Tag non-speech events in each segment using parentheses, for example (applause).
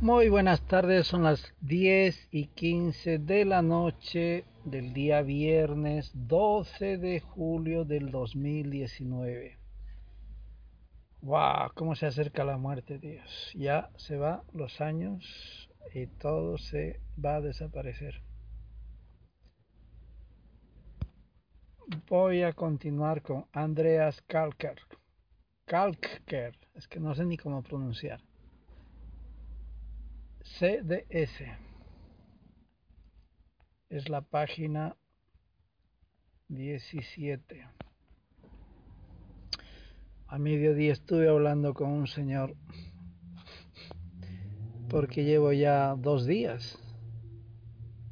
Muy buenas tardes, son las 10 y 15 de la noche del día viernes 12 de julio del 2019. ¡Wow! ¿Cómo se acerca la muerte, Dios? Ya se van los años y todo se va a desaparecer. Voy a continuar con Andreas Kalker. Kalker, es que no sé ni cómo pronunciar. CDS. Es la página 17. A mediodía estuve hablando con un señor porque llevo ya dos días.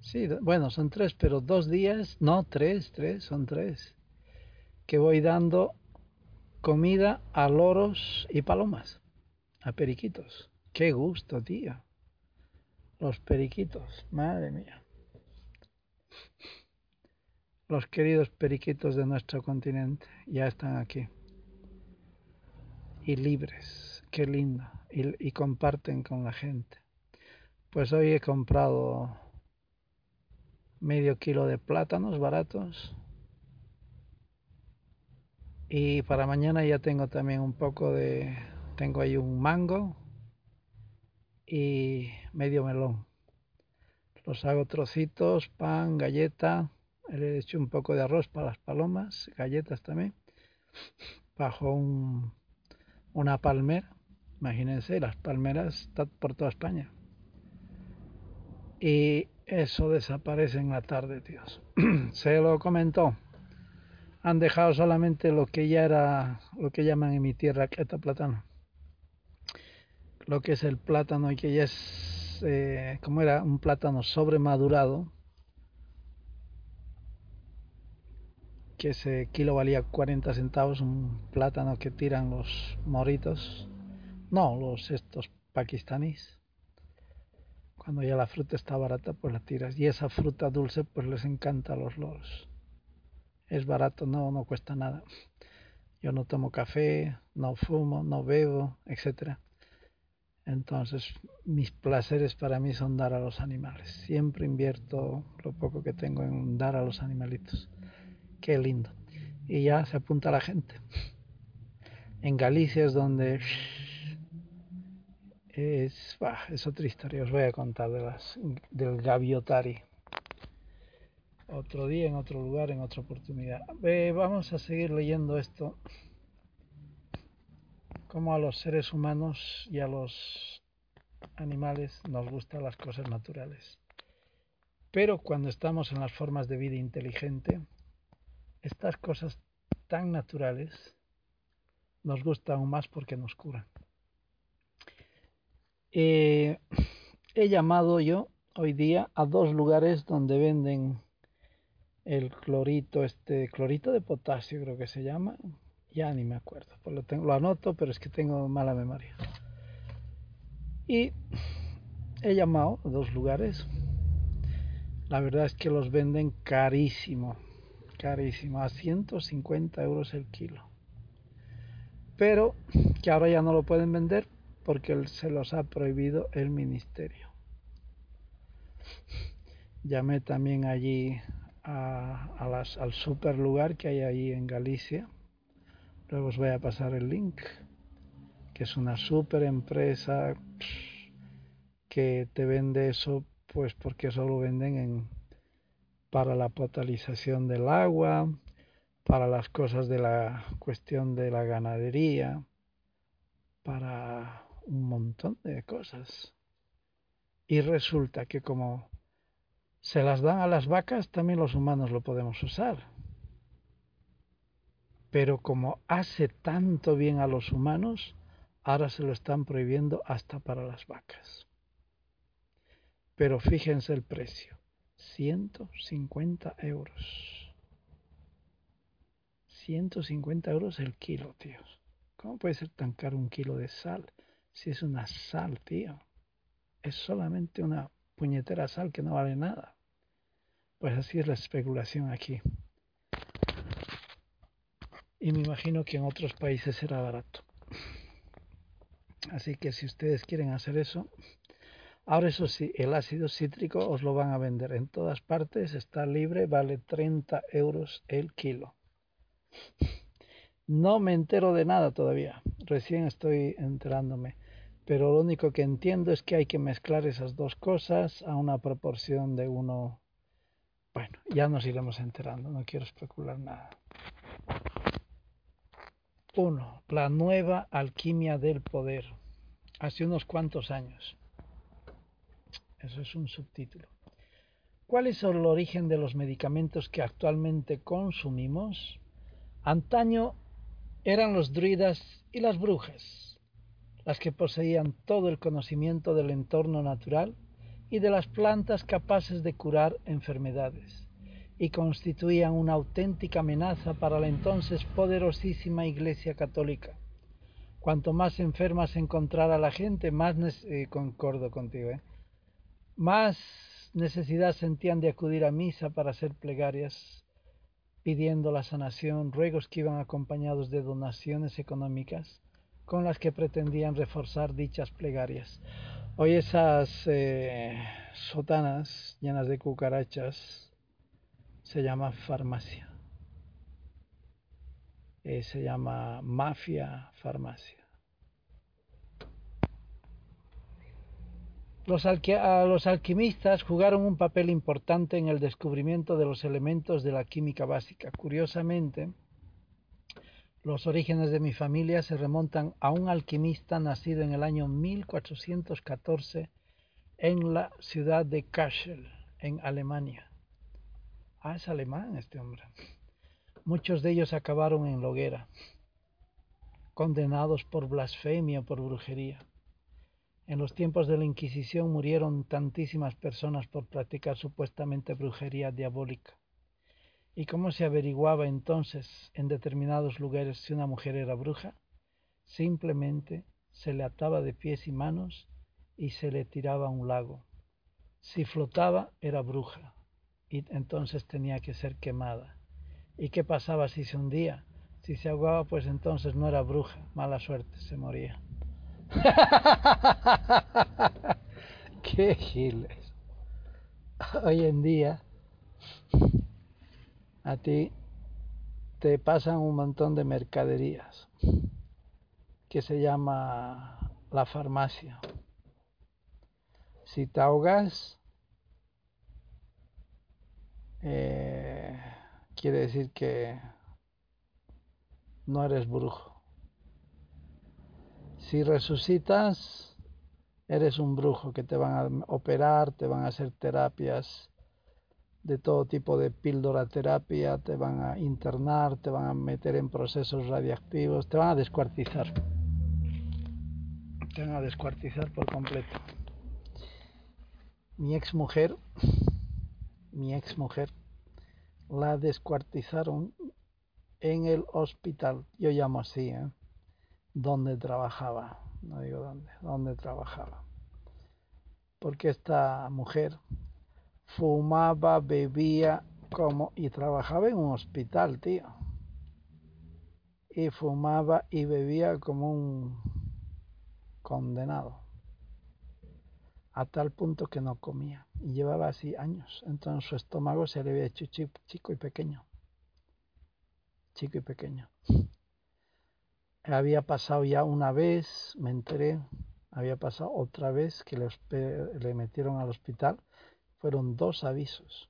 Sí, bueno, son tres, pero dos días, no, tres, tres, son tres, que voy dando comida a loros y palomas, a periquitos. Qué gusto, tío. Los periquitos, madre mía. Los queridos periquitos de nuestro continente ya están aquí. Y libres, qué lindo. Y, comparten con la gente. Pues hoy he comprado medio kilo de plátanos baratos. Y para mañana ya tengo también un poco de... Tengo ahí un mango y medio melón. Los hago trocitos, pan, galleta. Le he hecho un poco de arroz para las palomas, galletas también. Bajo un, una palmera. Imagínense, las palmeras están por toda España. Y eso desaparece en la tarde, tíos. (clears throat) Se lo comentó. Han dejado solamente lo que ya era, lo que llaman en mi tierra, queta plátano lo que es el plátano y que ya es, eh, como era, un plátano sobremadurado, que ese kilo valía 40 centavos, un plátano que tiran los moritos, no, los estos pakistaníes. Cuando ya la fruta está barata, pues la tiras. Y esa fruta dulce, pues les encanta a los loros. Es barato, no, no cuesta nada. Yo no tomo café, no fumo, no bebo, etcétera entonces, mis placeres para mí son dar a los animales. Siempre invierto lo poco que tengo en dar a los animalitos. Qué lindo. Y ya se apunta la gente. En Galicia es donde es, otra historia. Os voy a contar de las, del gaviotari. Otro día, en otro lugar, en otra oportunidad. vamos a seguir leyendo esto como a los seres humanos y a los animales nos gustan las cosas naturales. Pero cuando estamos en las formas de vida inteligente, estas cosas tan naturales nos gustan aún más porque nos curan. Eh, he llamado yo hoy día a dos lugares donde venden el clorito, este clorito de potasio creo que se llama, ya ni me acuerdo, pues lo, tengo, anoto, pero es que tengo mala memoria. Y he llamado a dos lugares. La verdad es que los venden carísimo, carísimo, a 150 euros el kilo. Pero que ahora ya no lo pueden vender porque se los ha prohibido el ministerio. Llamé también allí al super lugar que hay ahí en Galicia Luego os voy a pasar el link, que es una super empresa que te vende eso, pues porque eso lo venden en, para la potalización del agua, para las cosas de la cuestión de la ganadería, para un montón de cosas. Y resulta que como se las dan a las vacas, también los humanos lo podemos usar pero como hace tanto bien a los humanos, ahora se lo están prohibiendo hasta para las vacas. Pero fíjense el precio, 150 euros. 150 euros el kilo, tíos. ¿Cómo puede ser tan caro un kilo de sal? Si es una sal, tío. Es solamente una puñetera sal que no vale nada. Pues así es la especulación aquí y me imagino que en otros países será barato. Así que si ustedes quieren hacer eso, Ahora eso sí, el ácido cítrico os lo van a vender en todas partes, está libre, vale 30 euros el kilo. No me entero de nada todavía, recién estoy enterándome, pero lo único que entiendo es que hay que mezclar esas dos cosas a una proporción de uno. Bueno, ya nos iremos enterando, no quiero especular nada. 1. La nueva alquimia del poder. Hace unos cuantos años. Eso es un subtítulo. ¿Cuál es el origen de los medicamentos que actualmente consumimos? Antaño eran los druidas y las brujas, las que poseían todo el conocimiento del entorno natural y de las plantas capaces de curar enfermedades, y constituían una auténtica amenaza para la entonces poderosísima Iglesia Católica. Cuanto más enferma se encontrara la gente, más eh, concordo contigo, ¿eh? Más necesidad sentían de acudir a misa para hacer plegarias, pidiendo la sanación, ruegos que iban acompañados de donaciones económicas con las que pretendían reforzar dichas plegarias. Hoy esas eh, sotanas llenas de cucarachas se llama farmacia. Eh, se llama mafia farmacia. Los, alquimistas jugaron un papel importante en el descubrimiento de los elementos de la química básica. Curiosamente, los orígenes de mi familia se remontan a un alquimista nacido en el año 1414 en la ciudad de Kassel, en Alemania. Ah, es alemán este hombre. Muchos de ellos acabaron en Loguera, condenados por blasfemia por brujería. En los tiempos de la Inquisición murieron tantísimas personas por practicar supuestamente brujería diabólica. ¿Y cómo se averiguaba entonces en determinados lugares si una mujer era bruja? Simplemente se le ataba de pies y manos y se le tiraba a un lago. Si flotaba era bruja y entonces tenía que ser quemada. ¿Y qué pasaba si se hundía? Si se ahogaba, pues entonces no era bruja, mala suerte, se moría. (laughs) Qué giles. Hoy en día a ti te pasan un montón de mercaderías que se llama la farmacia. Si te ahogas, eh, quiere decir que no eres brujo. Si resucitas, eres un brujo que te van a operar, te van a hacer terapias de todo tipo de píldora terapia, te van a internar, te van a meter en procesos radiactivos, te van a descuartizar. Te van a descuartizar por completo. Mi ex mujer, mi ex mujer, la descuartizaron en el hospital. Yo llamo así, ¿eh? dónde trabajaba, no digo dónde, dónde trabajaba. Porque esta mujer fumaba, bebía como y trabajaba en un hospital, tío. Y fumaba y bebía como un condenado. A tal punto que no comía. Y llevaba así años. Entonces su estómago se le había hecho chico y pequeño. Chico y pequeño había pasado ya una vez, me enteré, había pasado otra vez que le, metieron al hospital. Fueron dos avisos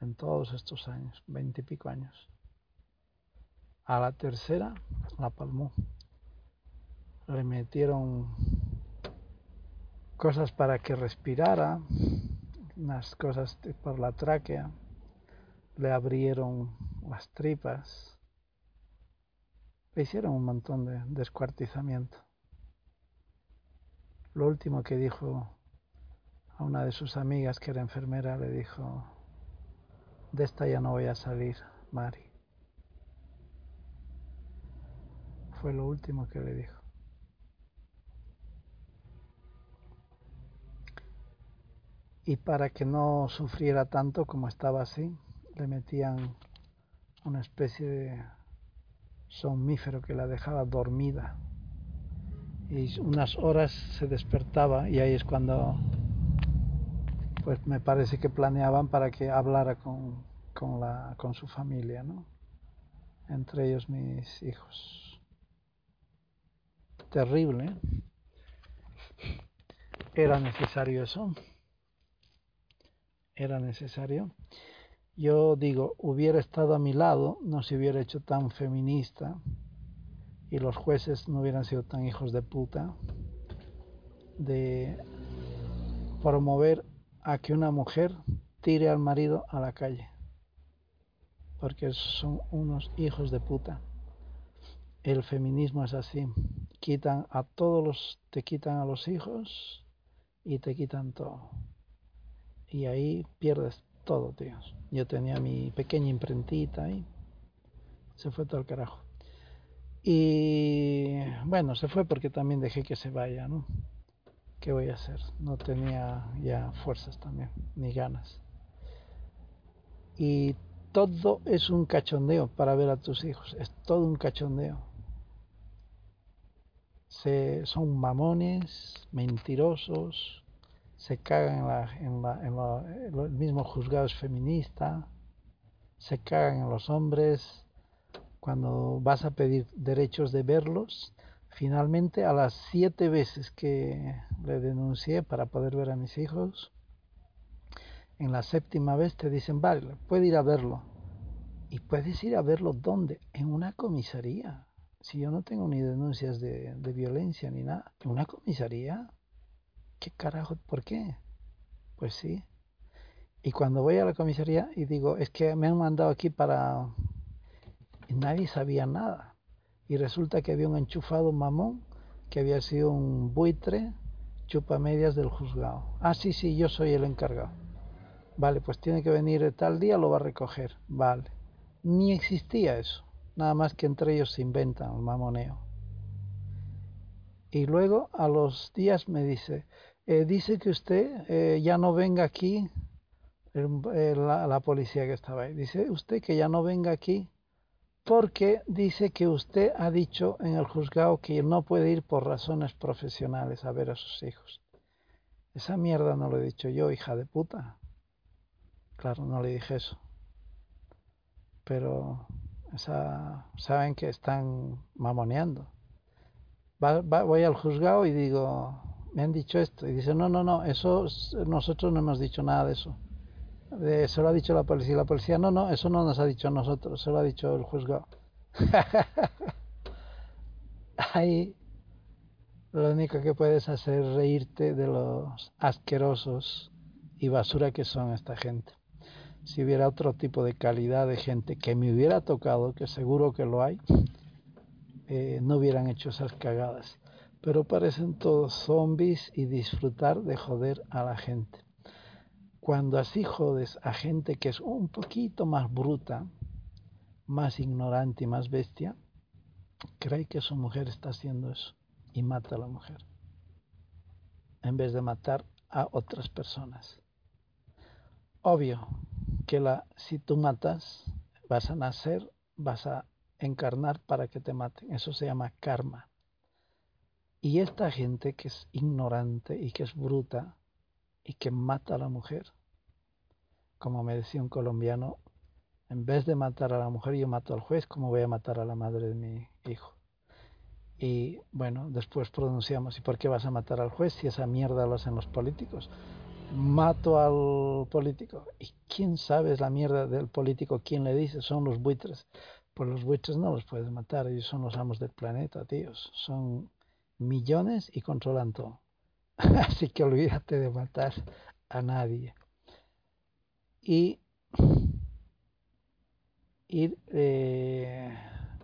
en todos estos años, veintipico años. A la tercera la palmó. Le metieron cosas para que respirara, unas cosas por la tráquea, le abrieron las tripas le hicieron un montón de descuartizamiento. Lo último que dijo a una de sus amigas que era enfermera, le dijo, de esta ya no voy a salir, Mari. Fue lo último que le dijo. Y para que no sufriera tanto como estaba así, le metían una especie de somnífero que la dejaba dormida y unas horas se despertaba y ahí es cuando pues me parece que planeaban para que hablara con, con, la, con su familia, ¿no? Entre ellos mis hijos. Terrible. ¿eh? Era necesario eso. Era necesario. Yo digo, hubiera estado a mi lado, no se hubiera hecho tan feminista y los jueces no hubieran sido tan hijos de puta de promover a que una mujer tire al marido a la calle. Porque son unos hijos de puta. El feminismo es así. Quitan a todos los, te quitan a los hijos y te quitan todo. Y ahí pierdes todo, tíos. Yo tenía mi pequeña imprentita ahí. Se fue todo el carajo. Y bueno, se fue porque también dejé que se vaya, ¿no? ¿Qué voy a hacer? No tenía ya fuerzas también, ni ganas. Y todo es un cachondeo para ver a tus hijos, es todo un cachondeo. Se, son mamones, mentirosos, se cagan en, la, en, la, en, la, en el mismo juzgado es feminista, se cagan en los hombres, cuando vas a pedir derechos de verlos, Finalmente, a las siete veces que le denuncié para poder ver a mis hijos, en la séptima vez te dicen, vale, puede ir a verlo. ¿Y puedes ir a verlo dónde? En una comisaría. Si yo no tengo ni denuncias de, de violencia ni nada. ¿En una comisaría? ¿Qué carajo? ¿Por qué? Pues sí. Y cuando voy a la comisaría y digo, es que me han mandado aquí para... Y nadie sabía nada y resulta que había un enchufado mamón que había sido un buitre chupa medias del juzgado. Ah, sí, sí, yo soy el encargado. Vale, pues tiene que venir tal día, lo va a recoger. Vale. Ni existía eso. Nada más que entre ellos se inventan el mamoneo. Y luego a los días me dice, eh, dice que usted eh, ya no venga aquí, la, la policía que estaba ahí, dice usted que ya no venga aquí porque dice que usted ha dicho en el juzgado que no puede ir por razones profesionales a ver a sus hijos. Esa mierda no lo he dicho yo, hija de puta. Claro, no le dije eso. Pero esa, saben que están mamoneando. voy al juzgado y digo, me han dicho esto. Y dice, no, no, no, eso nosotros no hemos dicho nada de eso se lo ha dicho la policía. La policía, no, no, eso no nos ha dicho nosotros, se lo ha dicho el juzgado. (laughs) Ahí lo único que puedes hacer es reírte de los asquerosos y basura que son esta gente. Si hubiera otro tipo de calidad de gente que me hubiera tocado, que seguro que lo hay, eh, no hubieran hecho esas cagadas. Pero parecen todos zombies y disfrutar de joder a la gente. Cuando así jodes a gente que es un poquito más bruta, más ignorante y más bestia, cree que su mujer está haciendo eso y mata a la mujer, en vez de matar a otras personas. Obvio que la, si tú matas, vas a nacer, vas a encarnar para que te maten. Eso se llama karma. Y esta gente que es ignorante y que es bruta, y que mata a la mujer. Como me decía un colombiano, en vez de matar a la mujer, yo mato al juez, como voy a matar a la madre de mi hijo? Y bueno, después pronunciamos, ¿y por qué vas a matar al juez si esa mierda lo hacen los políticos? Mato al político. ¿Y quién sabe es la mierda del político? ¿Quién le dice? Son los buitres. Pues los buitres no los puedes matar, ellos son los amos del planeta, tíos. Son millones y controlan todo. (laughs) Así que olvídate de matar a nadie. Y, eh,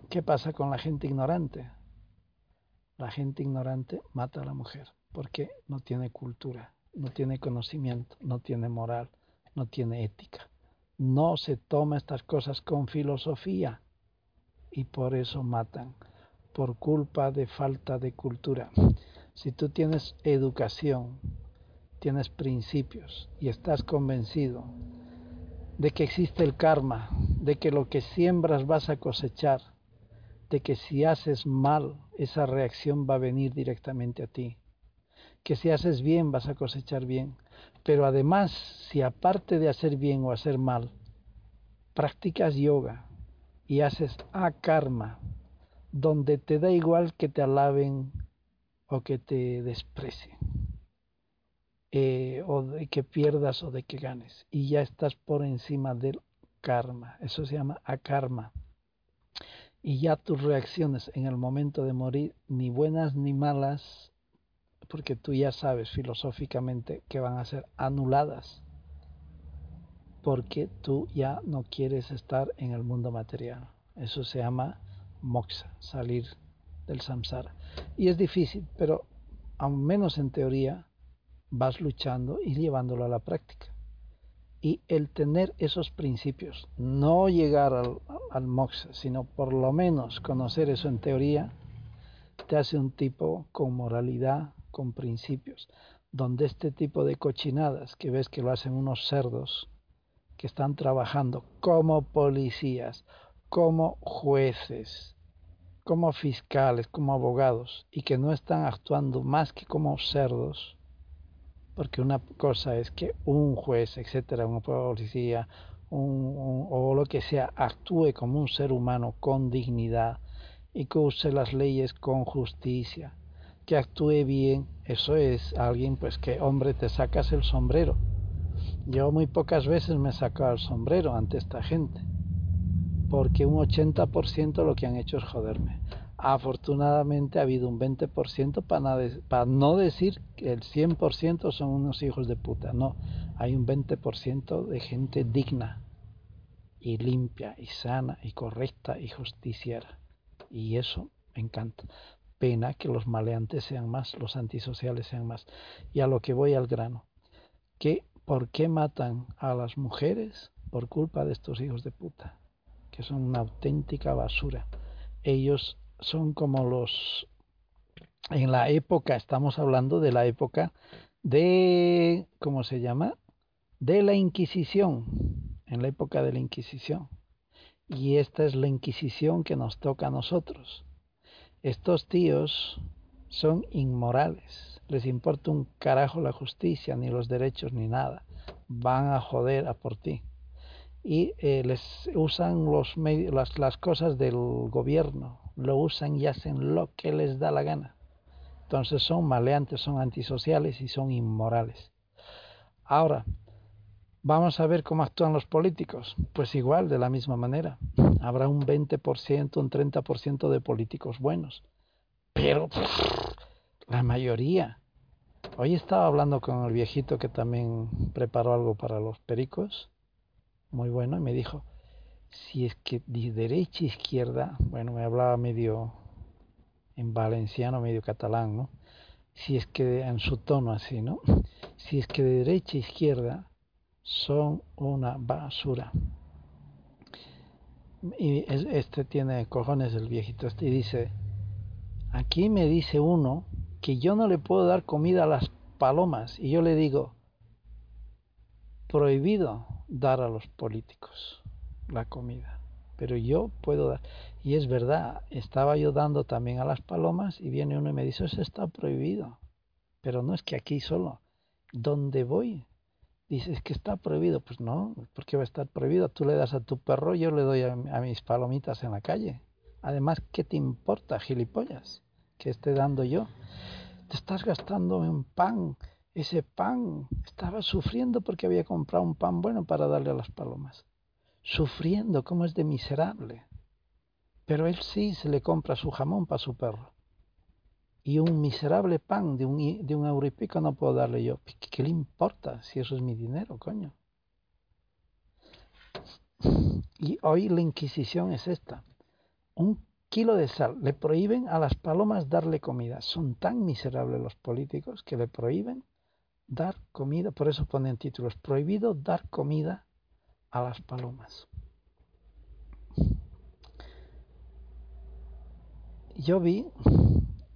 ¿qué pasa con la gente ignorante? La gente ignorante mata a la mujer porque no tiene cultura, no tiene conocimiento, no tiene moral, no tiene ética. No se toma estas cosas con filosofía y por eso matan, por culpa de falta de cultura. Si tú tienes educación, tienes principios y estás convencido de que existe el karma, de que lo que siembras vas a cosechar, de que si haces mal, esa reacción va a venir directamente a ti. Que si haces bien, vas a cosechar bien. Pero además, si aparte de hacer bien o hacer mal, practicas yoga y haces a karma, donde te da igual que te alaben o que te desprecien, eh, o de que pierdas o de que ganes, y ya estás por encima del karma, eso se llama akarma. Y ya tus reacciones en el momento de morir, ni buenas ni malas, porque tú ya sabes filosóficamente que van a ser anuladas, porque tú ya no quieres estar en el mundo material. Eso se llama moksha, salir del samsara. Y es difícil, pero al menos en teoría vas luchando y llevándolo a la práctica. Y el tener esos principios, no llegar al, al sino por lo menos conocer eso en teoría, te hace un tipo con moralidad, con principios, donde este tipo de cochinadas que ves que lo hacen unos cerdos que están trabajando como policías, como jueces, como fiscales, como abogados, y que no están actuando más que como cerdos, porque una cosa es que un juez, etcétera, una policía, un, o lo que sea, actúe como un ser humano con dignidad y que use las leyes con justicia, que actúe bien, eso es alguien pues que, hombre, te sacas el sombrero. Yo muy pocas veces me he sacado el sombrero ante esta gente porque un 80% lo que han hecho es joderme. Afortunadamente ha habido un 20% para, para no decir que el 100% son unos hijos de puta. No, hay un 20% de gente digna y limpia y sana y correcta y justiciera. Y eso me encanta. Pena que los maleantes sean más, los antisociales sean más. Y a lo que voy al grano. ¿Qué, ¿Por qué matan a las mujeres? Por culpa de estos hijos de puta que son una auténtica basura. Ellos son como los... En la época, estamos hablando de la época de... ¿Cómo se llama? De la Inquisición. En la época de la Inquisición. Y esta es la Inquisición que nos toca a nosotros. Estos tíos son inmorales. Les importa un carajo la justicia, ni los derechos, ni nada. Van a joder a por ti y eh, les usan los las, las cosas del gobierno, lo usan y hacen lo que les da la gana. Entonces son maleantes, son antisociales y son inmorales. Ahora, vamos a ver cómo actúan los políticos. Pues igual, de la misma manera. Habrá un 20%, un 30% de políticos buenos. Pero la mayoría. Hoy estaba hablando con el viejito que también preparó algo para los pericos muy bueno y me dijo, si es que de derecha a izquierda, bueno, me hablaba medio en valenciano, medio catalán, ¿no? Si es que en su tono así, ¿no? Si es que de derecha a izquierda son una basura. Y este tiene cojones el viejito este y dice, aquí me dice uno que yo no le puedo dar comida a las palomas y yo le digo, prohibido dar a los políticos la comida, pero yo puedo dar. Y es verdad, estaba yo dando también a las palomas y viene uno y me dice, eso está prohibido. Pero no es que aquí solo, donde voy, dices que está prohibido. Pues no, ¿por qué va a estar prohibido? Tú le das a tu perro, yo le doy a, a mis palomitas en la calle. Además, ¿qué te importa, gilipollas? Que esté dando yo. Te estás gastando en pan, ese pan, estaba sufriendo porque había comprado un pan bueno para darle a las palomas. Sufriendo, como es de miserable. Pero él sí se le compra su jamón para su perro. Y un miserable pan de un, de un euro y pico no puedo darle yo. ¿Qué, ¿Qué le importa si eso es mi dinero, coño? Y hoy la Inquisición es esta. Un kilo de sal. Le prohíben a las palomas darle comida. Son tan miserables los políticos que le prohíben dar comida, por eso ponen títulos, prohibido dar comida a las palomas. Yo vi,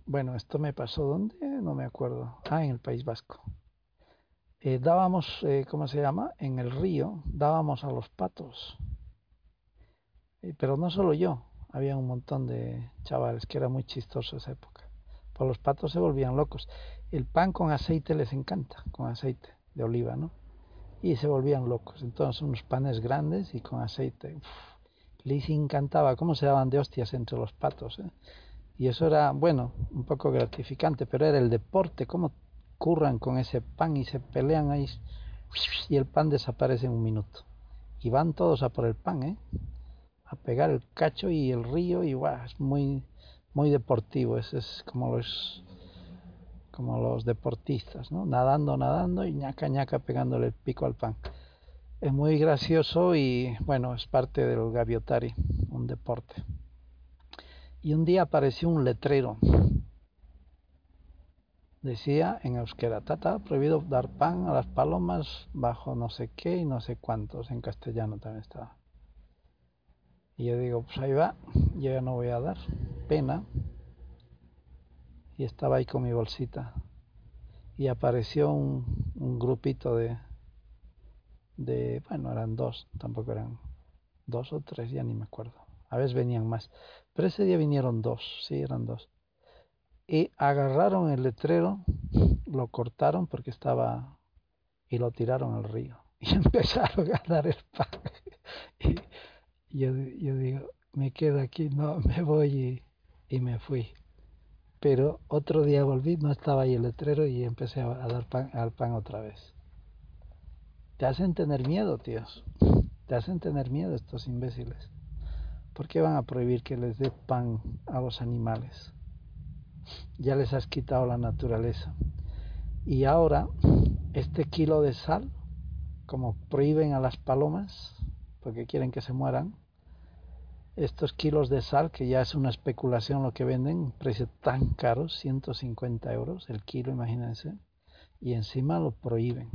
bueno, esto me pasó donde, no me acuerdo, ah, en el País Vasco. Eh, dábamos, eh, ¿cómo se llama? En el río dábamos a los patos. Eh, pero no solo yo, había un montón de chavales que era muy chistoso esa época. Pues los patos se volvían locos. El pan con aceite les encanta, con aceite de oliva, ¿no? Y se volvían locos. Entonces unos panes grandes y con aceite. les encantaba cómo se daban de hostias entre los patos. ¿eh? Y eso era, bueno, un poco gratificante, pero era el deporte, cómo curran con ese pan y se pelean ahí y el pan desaparece en un minuto. Y van todos a por el pan, ¿eh? A pegar el cacho y el río y guau, es muy, muy deportivo, es, es como los como los deportistas, ¿no? Nadando, nadando y ñaca ñaca pegándole el pico al pan. Es muy gracioso y bueno, es parte del gaviotari, un deporte. Y un día apareció un letrero. Decía en euskera, tata, prohibido dar pan a las palomas bajo no sé qué y no sé cuántos. En castellano también estaba. Y yo digo, pues ahí va, yo ya no voy a dar. Pena, y estaba ahí con mi bolsita. Y apareció un, grupito de, de, bueno, eran dos, tampoco eran dos o tres, ya ni me acuerdo. A veces venían más. Pero ese día vinieron dos, sí, eran dos. Y agarraron el letrero, lo cortaron porque estaba, y lo tiraron al río. (laughs) Y empezaron a dar el. Yo, yo digo, me quedo aquí, no, (laughs) me voy y, y me fui pero otro día volví, no estaba ahí el letrero y empecé a, dar pan, al pan otra vez. Te hacen tener miedo, tíos. Te hacen tener miedo estos imbéciles. ¿Por qué van a prohibir que les dé pan a los animales? Ya les has quitado la naturaleza. Y ahora, este kilo de sal, como prohíben a las palomas, porque quieren que se mueran, estos kilos de sal, que ya es una especulación lo que venden, precio tan caro, 150 euros el kilo, imagínense, y encima lo prohíben.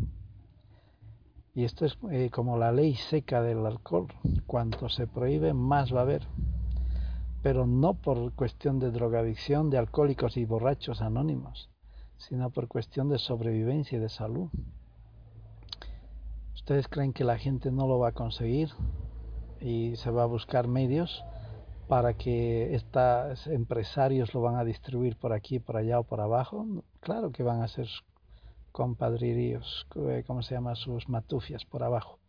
Y esto es eh, como la ley seca del alcohol, cuanto se prohíbe más va a haber, pero no por cuestión de drogadicción de alcohólicos y borrachos anónimos, sino por cuestión de sobrevivencia y de salud. ¿Ustedes creen que la gente no lo va a conseguir? Y se va a buscar medios para que estos empresarios lo van a distribuir por aquí, por allá o por abajo. Claro que van a ser compadriríos, eh, ¿cómo se llama? Sus matufias por abajo,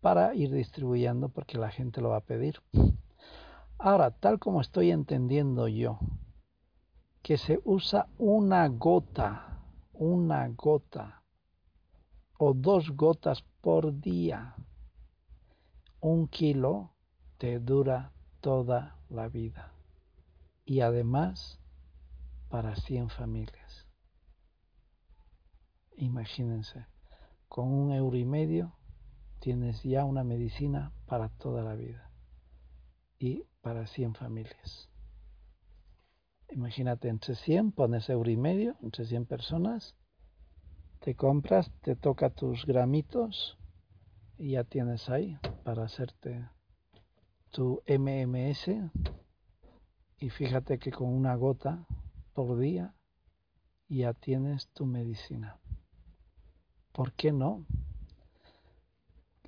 para ir distribuyendo porque la gente lo va a pedir. Ahora, tal como estoy entendiendo yo, que se usa una gota, una gota o dos gotas por día un kilo te dura toda la vida y además para 100 familias. Imagínense, con un euro y medio tienes ya una medicina para toda la vida y para 100 familias. Imagínate, entre 100 pones euro y medio, entre 100 personas, te compras, te toca tus gramitos y ya tienes ahí para hacerte tu MMS y fíjate que con una gota por día ya tienes tu medicina. ¿Por qué no?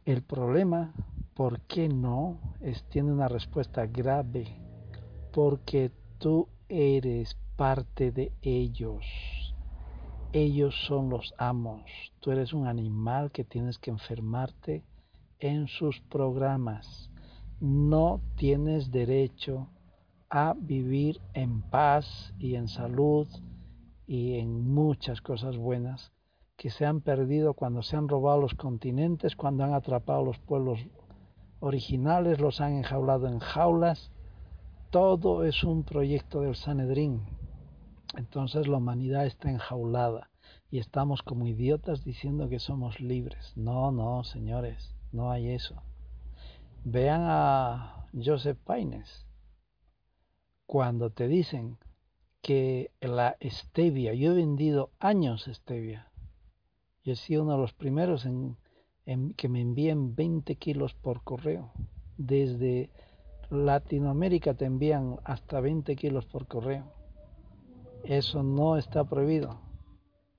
El problema, ¿por qué no? Es, tiene una respuesta grave. Porque tú eres parte de ellos. Ellos son los amos. Tú eres un animal que tienes que enfermarte en sus programas. No tienes derecho a vivir en paz y en salud y en muchas cosas buenas que se han perdido cuando se han robado los continentes, cuando han atrapado los pueblos originales, los han enjaulado en jaulas. Todo es un proyecto del Sanedrín, entonces la humanidad está enjaulada y estamos como idiotas diciendo que somos libres. No, no, señores, no hay eso. Vean a Joseph Paines. Cuando te dicen que la stevia, yo he vendido años stevia. Yo he sido uno de los primeros en, en que me envíen 20 kilos por correo. Desde Latinoamérica te envían hasta 20 kilos por correo eso no está prohibido.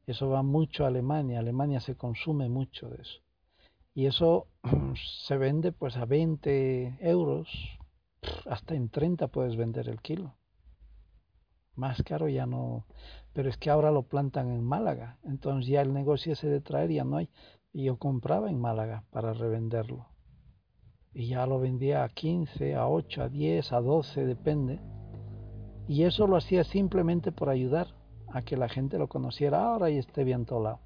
Eso va mucho a Alemania. Alemania se consume mucho de eso. Y eso (clears throat) se vende pues a 20 euros hasta en 30 puedes vender el kilo. Más caro ya no, pero es que ahora lo plantan en Málaga, entonces ya el negocio ese de traer ya no hay. Y yo compraba en Málaga para revenderlo. Y ya lo vendía a 15, a 8, a 10, a 12, depende. Y eso lo hacía simplemente por ayudar a que la gente lo conociera ahora y esté bien todo lado.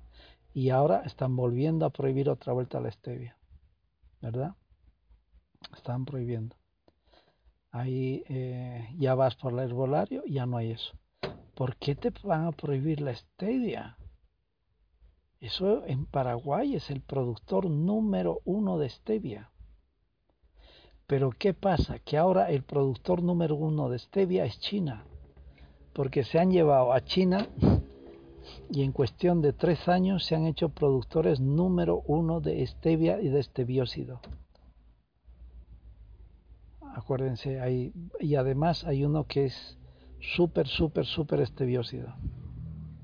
Y ahora están volviendo a prohibir otra vuelta la stevia. ¿Verdad? Están prohibiendo. Ahí eh, ya vas por el herbolario ya no hay eso. ¿Por qué te van a prohibir la stevia? Eso en Paraguay es el productor número uno de stevia. Pero ¿qué pasa? Que ahora el productor número uno de stevia es China. Porque se han llevado a China y en cuestión de tres años se han hecho productores número uno de stevia y de estebiósido. Acuérdense, hay, y además hay uno que es súper, súper, súper estebiósido,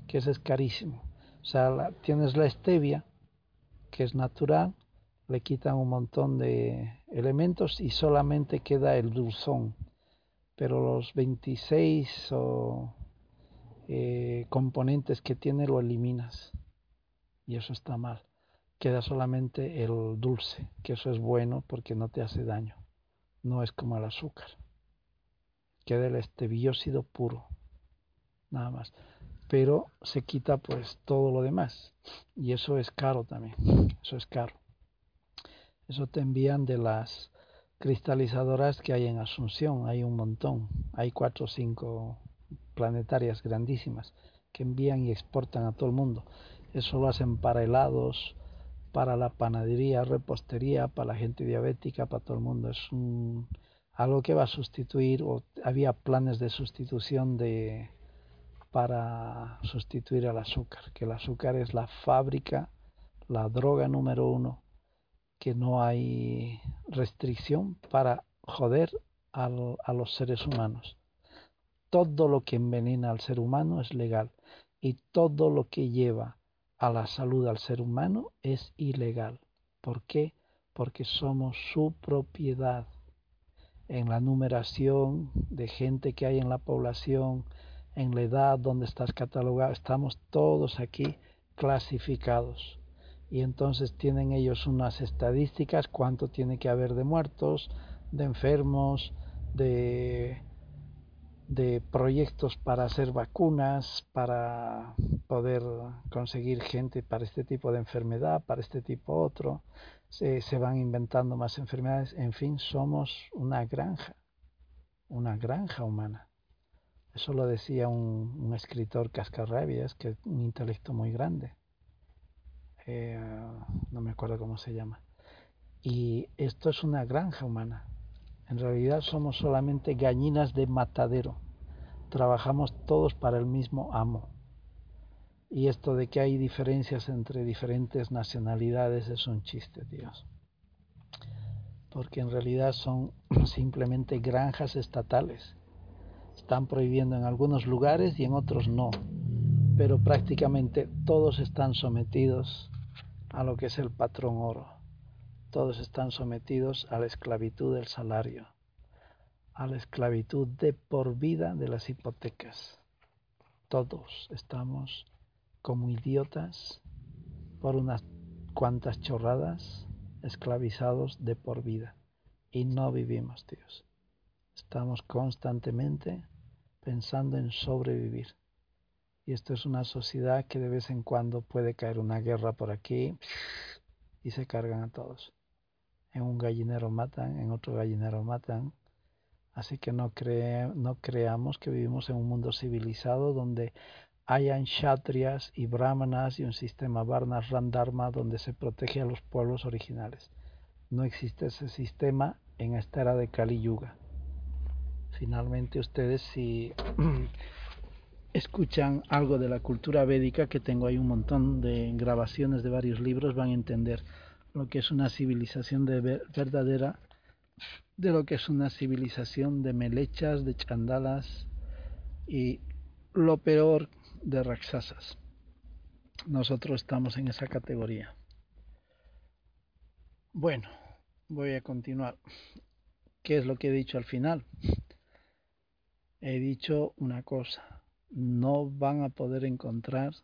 que ese es carísimo. O sea, tienes la stevia, que es natural, le quitan un montón de elementos y solamente queda el dulzón. Pero los 26 eh, componentes que tiene lo eliminas. Y eso está mal. Queda solamente el dulce, que eso es bueno porque no te hace daño. No es como el azúcar. Queda el estebiósido puro. Nada más pero se quita pues todo lo demás y eso es caro también eso es caro eso te envían de las cristalizadoras que hay en Asunción. Hay un montón. Hay cuatro o cinco planetarias grandísimas que envían y exportan a todo el mundo. Eso lo hacen para helados para la panadería repostería para la gente diabética para todo el mundo. Es algo que va a sustituir o había planes de sustitución de para sustituir al azúcar, que el azúcar es la fábrica, la droga número uno, que no hay restricción para joder a los seres humanos. Todo lo que envenena al ser humano es legal y todo lo que lleva a la salud al ser humano es ilegal. ¿Por qué? Porque somos su propiedad. En la numeración de gente que hay en la población, en la edad donde estás catalogado, estamos todos aquí clasificados. Y entonces tienen ellos unas estadísticas, cuánto tiene que haber de muertos, de enfermos, de, de proyectos para hacer vacunas, para poder conseguir gente para este tipo de enfermedad, para este tipo otro. Se, se van inventando más enfermedades. En fin, somos una granja, una granja humana. Eso lo decía un, escritor cascarrabias, que es un intelecto muy grande. Eh, no me acuerdo cómo se llama. Y esto es una granja humana. En realidad somos solamente gallinas de matadero. Trabajamos todos para el mismo amo. Y esto de que hay diferencias entre diferentes nacionalidades es un chiste, Dios. Porque en realidad son (clears throat) simplemente granjas estatales están prohibiendo en algunos lugares y en otros no, pero prácticamente todos están sometidos a lo que es el patrón oro. Todos están sometidos a la esclavitud del salario, a la esclavitud de por vida de las hipotecas. Todos estamos como idiotas por unas cuantas chorradas esclavizados de por vida y no vivimos, Dios. Estamos constantemente pensando en sobrevivir. Y esto es una sociedad que de vez en cuando puede caer una guerra por aquí y se cargan a todos. En un gallinero matan, en otro gallinero matan. Así que no, no creamos que vivimos en un mundo civilizado donde hayan kshatriyas y brahmanas y un sistema varna randharma donde se protege a los pueblos originales. No existe ese sistema en esta era de Kali Yuga finalmente ustedes si (clears throat) escuchan algo de la cultura védica, que tengo ahí un montón de grabaciones de varios libros, van a entender lo que es una civilización de verdadera, de lo que es una civilización de melechas, de chandalas y lo peor de raksasas. Nosotros estamos en esa categoría. Bueno, voy a continuar. ¿Qué es lo que he dicho al final? He dicho una cosa, no van a poder encontrar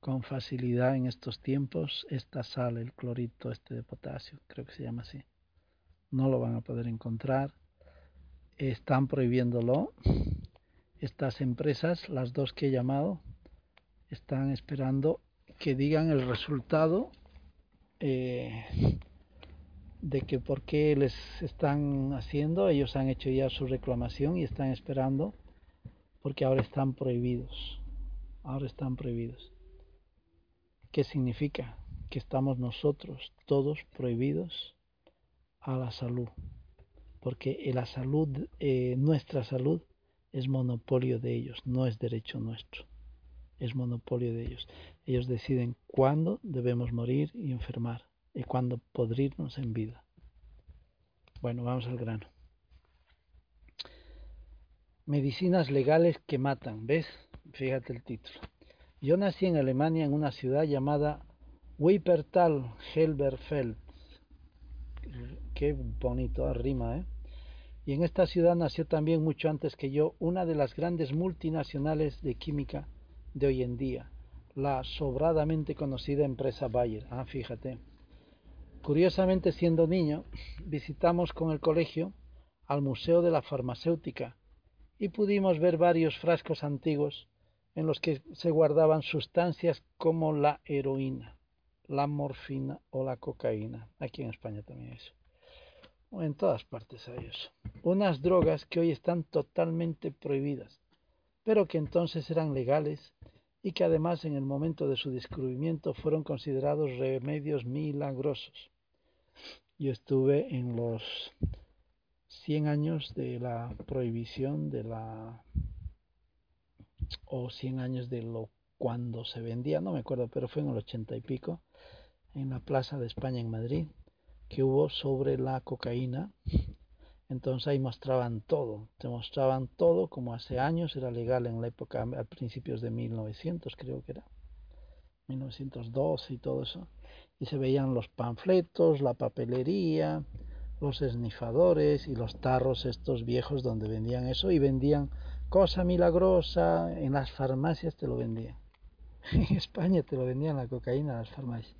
con facilidad en estos tiempos esta sal, el clorito este de potasio, creo que se llama así. No lo van a poder encontrar. Están prohibiéndolo. Estas empresas, las dos que he llamado, están esperando que digan el resultado eh, de que por qué les están haciendo. Ellos han hecho ya su reclamación y están esperando porque ahora están prohibidos. Ahora están prohibidos. ¿Qué significa? Que estamos nosotros todos prohibidos a la salud, porque la salud, eh, nuestra salud, es monopolio de ellos, no es derecho nuestro, es monopolio de ellos. Ellos deciden cuándo debemos morir y enfermar y cuándo podrirnos en vida. Bueno, vamos al grano. Medicinas legales que matan, ¿ves? Fíjate el título. Yo nací en Alemania en una ciudad llamada Wippertal Helberfeld. Qué bonito, ah, rima, ¿eh? Y en esta ciudad nació también mucho antes que yo una de las grandes multinacionales de química de hoy en día, la sobradamente conocida empresa Bayer. Ah, fíjate. Curiosamente, siendo niño, visitamos con el colegio al Museo de la Farmacéutica y pudimos ver varios frascos antiguos en los que se guardaban sustancias como la heroína, la morfina o la cocaína. Aquí en España también eso. En todas partes hay eso. Unas drogas que hoy están totalmente prohibidas, pero que entonces eran legales y que además en el momento de su descubrimiento fueron considerados remedios milagrosos. Yo estuve en los 100 años de la prohibición de la o 100 años de lo cuando se vendía, no me acuerdo, pero fue en el 80 y pico, en la Plaza de España en Madrid, que hubo sobre la cocaína. Entonces ahí mostraban todo, te mostraban todo como hace años era legal en la época, a principios de 1900 creo que era, 1902 y todo eso. Y se veían los panfletos, la papelería, los esnifadores y los tarros estos viejos donde vendían eso y vendían cosa milagrosa, en las farmacias te lo vendían. (laughs) En España te lo vendían la cocaína en las farmacias.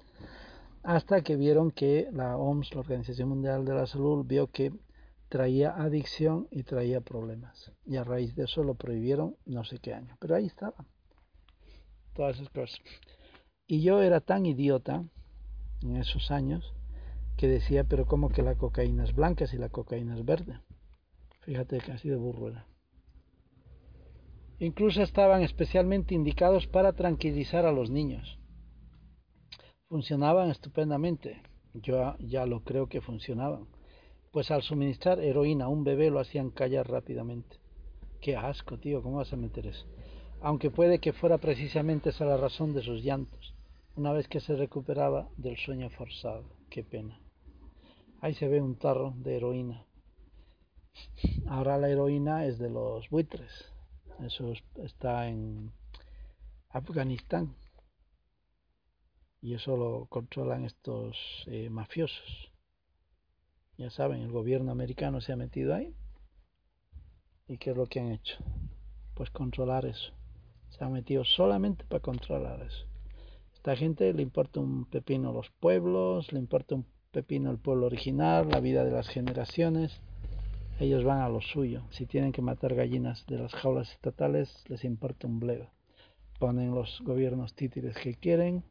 Hasta que vieron que la OMS, la Organización Mundial de la Salud, vio que traía adicción y traía problemas. Y a raíz de eso lo prohibieron no sé qué año. Pero ahí estaban. Todas esas cosas. Y yo era tan idiota en esos años que decía, pero ¿cómo que la cocaína es blanca si la cocaína es verde? Fíjate que así de burro era. Incluso estaban especialmente indicados para tranquilizar a los niños. Funcionaban estupendamente. Yo ya lo creo que funcionaban. Pues al suministrar heroína a un bebé lo hacían callar rápidamente. Qué asco, tío, ¿cómo vas a meter eso? Aunque puede que fuera precisamente esa la razón de sus llantos, una vez que se recuperaba del sueño forzado. Qué pena. Ahí se ve un tarro de heroína. Ahora la heroína es de los buitres, eso está en Afganistán. Y eso lo controlan estos eh, mafiosos. Ya saben, el gobierno americano se ha metido ahí. ¿Y qué es lo que han hecho? Pues controlar eso. Se han metido solamente para controlar eso. Esta gente le importa un pepino los pueblos, le importa un pepino el pueblo original, la vida de las generaciones ellos van a lo suyo. Si tienen que matar gallinas de las jaulas estatales, les importa un bledo. Ponen los gobiernos títeres que quieren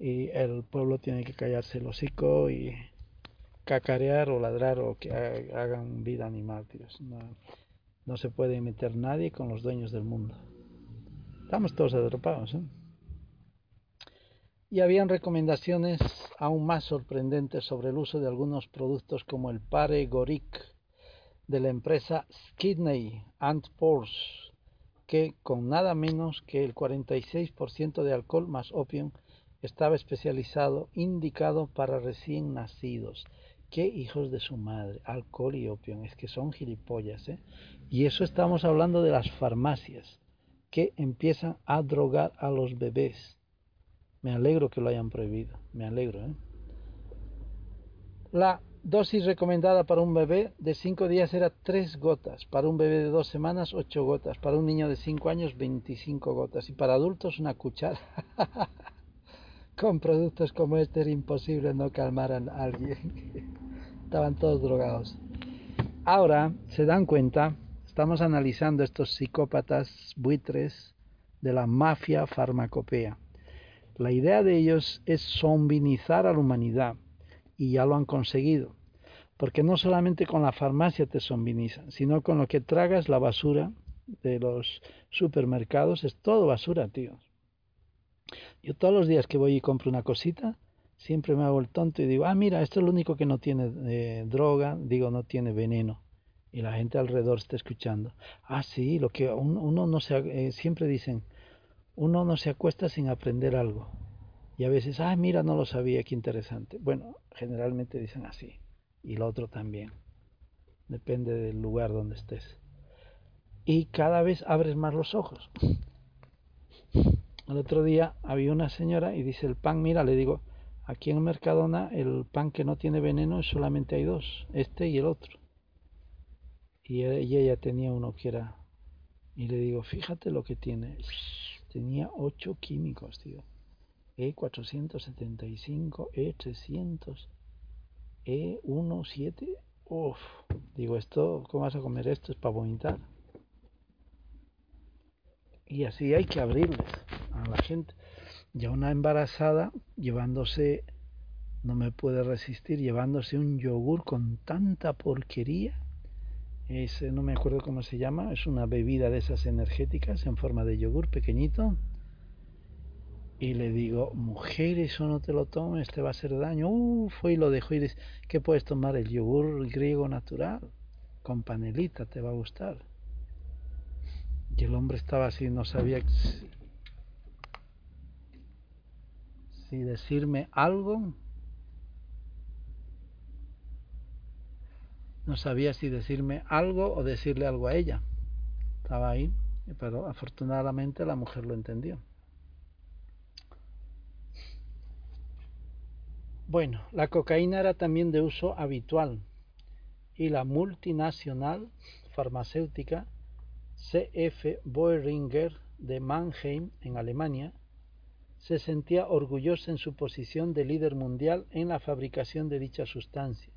y el pueblo tiene que callarse el hocico y cacarear o ladrar o que hagan vida animal, No, no se puede meter nadie con los dueños del mundo. Estamos todos atrapados. ¿eh? Y habían recomendaciones aún más sorprendentes sobre el uso de algunos productos como el pare goric de la empresa Skidney and Porsche, que con nada menos que el 46% de alcohol más opium estaba especializado, indicado para recién nacidos. Qué hijos de su madre, alcohol y opium, es que son gilipollas, ¿eh? Y eso estamos hablando de las farmacias que empiezan a drogar a los bebés. Me alegro que lo hayan prohibido, me alegro, ¿eh? La Dosis recomendada para un bebé de 5 días era 3 gotas, para un bebé de 2 semanas 8 gotas, para un niño de 5 años 25 gotas y para adultos una cuchara. (laughs) Con productos como este era imposible no calmar a alguien. (laughs) Estaban todos drogados. Ahora se dan cuenta, estamos analizando estos psicópatas buitres de la mafia farmacopea. La idea de ellos es zombinizar a la humanidad y ya lo han conseguido. Porque no solamente con la farmacia te zombinizan, sino con lo que tragas la basura de los supermercados, es todo basura, tío. Yo todos los días que voy y compro una cosita, siempre me hago el tonto y digo, ah, mira, esto es lo único que no tiene eh, droga, digo, no tiene veneno. Y la gente alrededor está escuchando. Ah, sí, lo que uno, no se, eh, siempre dicen, uno no se acuesta sin aprender algo. Y a veces, ah, mira, no lo sabía, qué interesante. Bueno, generalmente dicen así. Y lo otro también. Depende del lugar donde estés. Y cada vez abres más los ojos. El otro día había una señora y dice el pan, mira, le digo, aquí en Mercadona el pan que no tiene veneno solamente hay dos, este y el otro. Y ella tenía uno que era, y le digo, fíjate lo que tiene. Tenía ocho químicos, tío. E475, E300, E17. Uf, digo, esto, ¿cómo vas a comer esto? Es para vomitar. Y así hay que abrirles a la gente. Ya una embarazada llevándose, no me puede resistir, llevándose un yogur con tanta porquería. Ese no me acuerdo cómo se llama, es una bebida de esas energéticas en forma de yogur pequeñito y le digo, mujer, eso no te lo tomes, te va a hacer daño. Uf, y lo dejo y dice, ¿qué puedes tomar? El yogur griego natural, con panelita, te va a gustar. Y el hombre estaba así, no sabía si decirme algo. No sabía si decirme algo o decirle algo a ella. Estaba ahí, pero afortunadamente la mujer lo entendió. Bueno, la cocaína era también de uso habitual y la multinacional farmacéutica CF Boehringer de Mannheim, en Alemania, se sentía orgullosa en su posición de líder mundial en la fabricación de dicha sustancia,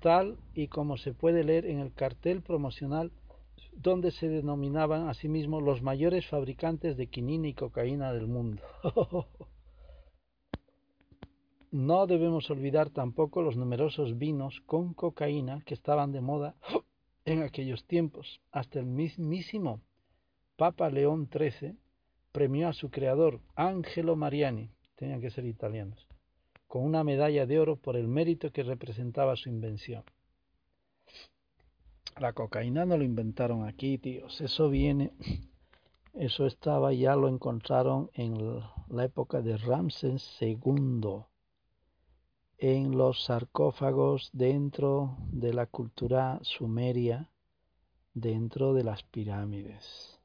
tal y como se puede leer en el cartel promocional donde se denominaban a sí mismos los mayores fabricantes de quinina y cocaína del mundo. (laughs) No debemos olvidar tampoco los numerosos vinos con cocaína que estaban de moda (gasps) en aquellos tiempos. Hasta el mismísimo Papa León XIII premió a su creador, Angelo Mariani, tenían que ser italianos, con una medalla de oro por el mérito que representaba su invención. La cocaína no lo inventaron aquí, tíos. Eso viene, eso estaba, ya lo encontraron en la época de Ramses II en los sarcófagos dentro de la cultura sumeria, dentro de las pirámides.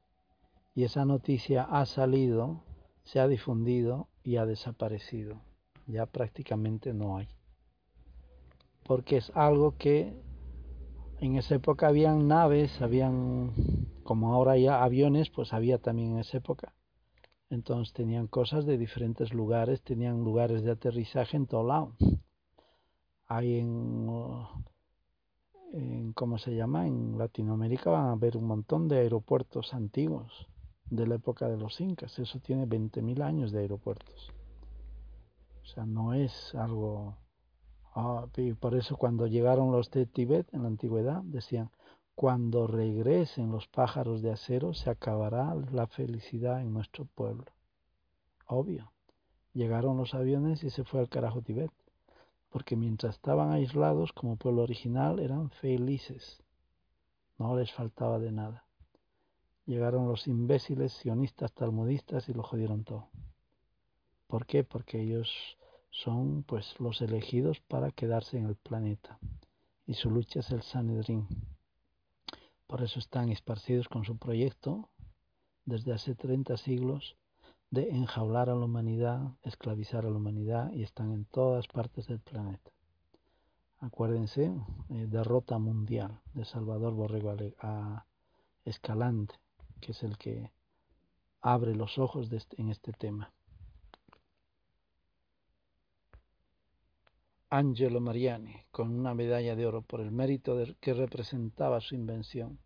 Y esa noticia ha salido, se ha difundido y ha desaparecido. Ya prácticamente no hay. Porque es algo que en esa época habían naves, habían, como ahora hay aviones, pues había también en esa época. Entonces tenían cosas de diferentes lugares, tenían lugares de aterrizaje en todo lado hay en, en, ¿cómo se llama? En Latinoamérica van a haber un montón de aeropuertos antiguos de la época de los incas. Eso tiene 20.000 años de aeropuertos. O sea, no es algo... Ah, y por eso cuando llegaron los de Tibet en la antigüedad decían, cuando regresen los pájaros de acero se acabará la felicidad en nuestro pueblo. Obvio. Llegaron los aviones y se fue al carajo Tibet porque mientras estaban aislados como pueblo original eran felices, no les faltaba de nada. Llegaron los imbéciles sionistas talmudistas y lo jodieron todo. ¿Por qué? Porque ellos son pues los elegidos para quedarse en el planeta y su lucha es el Sanedrín. Por eso están esparcidos con su proyecto desde hace 30 siglos de enjaular a la humanidad, esclavizar a la humanidad y están en todas partes del planeta. acuérdense, eh, derrota mundial de Salvador Borrego a Escalante, que es el que abre los ojos este, en este tema. Angelo Mariani, con una medalla de oro por el mérito que representaba su invención.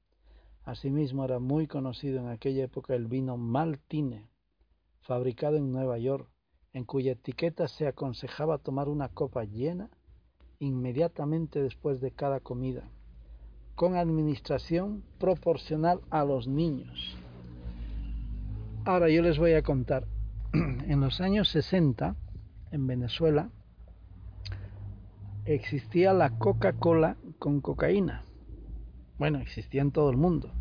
Asimismo era muy conocido en aquella época el vino Maltine, fabricado en Nueva York, en cuya etiqueta se aconsejaba tomar una copa llena inmediatamente después de cada comida, con administración proporcional a los niños. Ahora yo les voy a contar, (clears throat) en los años 60, en Venezuela, existía la Coca-Cola con cocaína. Bueno, existía en todo el mundo.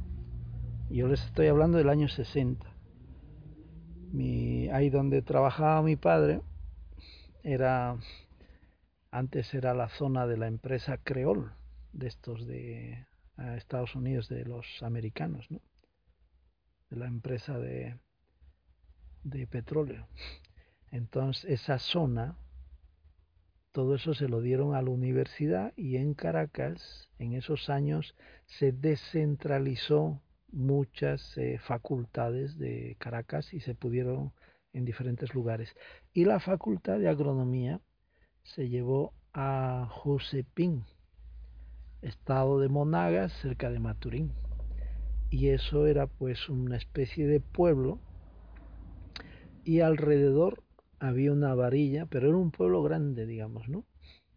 Yo les estoy hablando del año 60. Mi, ahí donde trabajaba mi padre era antes era la zona de la empresa Creol de estos de Estados Unidos de los americanos, ¿no? De la empresa de de petróleo. Entonces, esa zona todo eso se lo dieron a la universidad y en Caracas en esos años se descentralizó muchas eh, facultades de Caracas y se pudieron en diferentes lugares. Y la facultad de agronomía se llevó a Josepín, estado de Monagas, cerca de Maturín. Y eso era pues una especie de pueblo y alrededor había una varilla, pero era un pueblo grande, digamos, ¿no?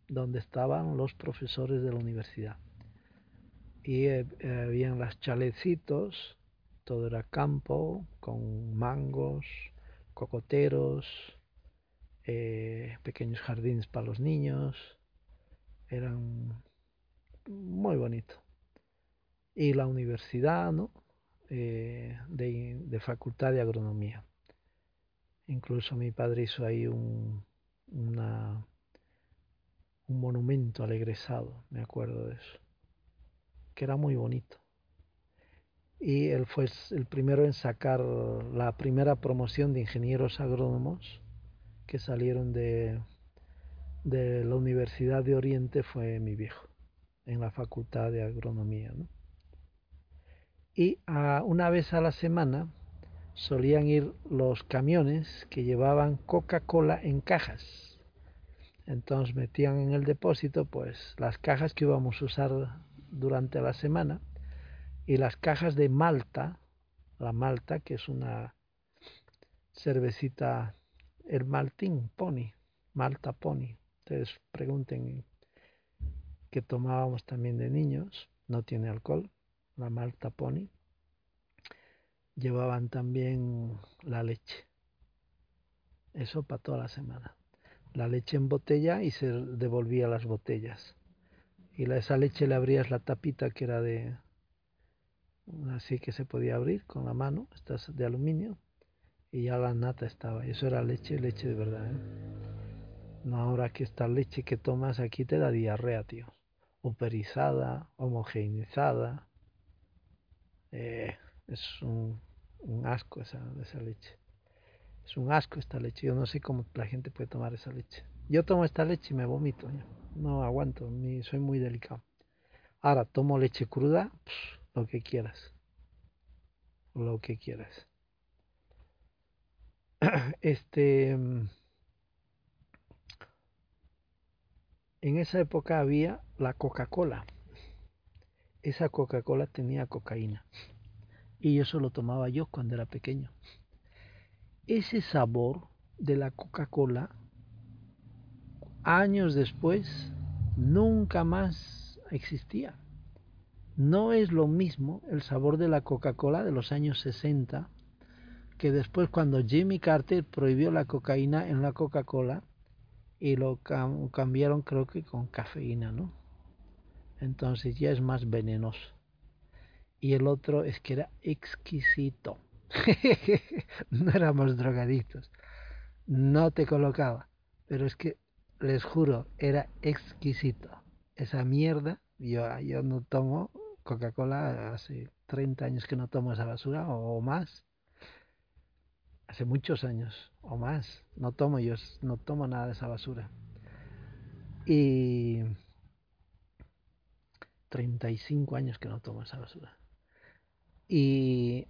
Donde estaban los profesores de la universidad. Y eh, habían las chalecitos, todo era campo, con mangos, cocoteros, eh, pequeños jardines para los niños. Eran muy bonito. Y la universidad, ¿no? Eh, de, de facultad de agronomía. Incluso mi padre hizo ahí un, un monumento al egresado, me acuerdo de eso, que era muy bonito. Y él fue el primero en sacar la primera promoción de ingenieros agrónomos que salieron de, de la Universidad de Oriente, fue mi viejo, en la Facultad de Agronomía. Y a, una vez a la semana solían ir los camiones que llevaban Coca-Cola en cajas. Entonces metían en el depósito pues las cajas que íbamos a usar durante la semana y las cajas de Malta, la Malta que es una cervecita, el Maltín Pony, Malta Pony. Ustedes pregunten que tomábamos también de niños, no tiene alcohol, la Malta Pony llevaban también la leche. Eso para toda la semana. La leche en botella y se devolvía las botellas. Y esa leche le abrías la tapita que era de así que se podía abrir con la mano, estas de aluminio, y ya la nata estaba. Eso era leche, leche de verdad. ¿eh? No ahora que esta leche que tomas aquí te da diarrea, tío. Operizada, homogeneizada. Eh, es un un asco esa, esa leche. Es un asco esta leche. Yo no sé cómo la gente puede tomar esa leche. Yo tomo esta leche y me vomito. No aguanto, soy muy delicado. Ahora, tomo leche cruda, lo que quieras. Lo que quieras. (clears throat) Este. En esa época había la Coca-Cola. Esa Coca-Cola tenía cocaína y eso lo tomaba yo cuando era pequeño. Ese sabor de la Coca-Cola, años después, nunca más existía. No es lo mismo el sabor de la Coca-Cola de los años 60 que después cuando Jimmy Carter prohibió la cocaína en la Coca-Cola y lo cambiaron creo que con cafeína, ¿no? Entonces ya es más venenoso y el otro es que era exquisito. (laughs) no éramos drogadictos. No te colocaba. Pero es que, les juro, era exquisito. Esa mierda, yo, yo no tomo Coca-Cola hace 30 años que no tomo esa basura o más. Hace muchos años o más. No tomo yo, no tomo nada de esa basura. Y 35 años que no tomo esa basura. Y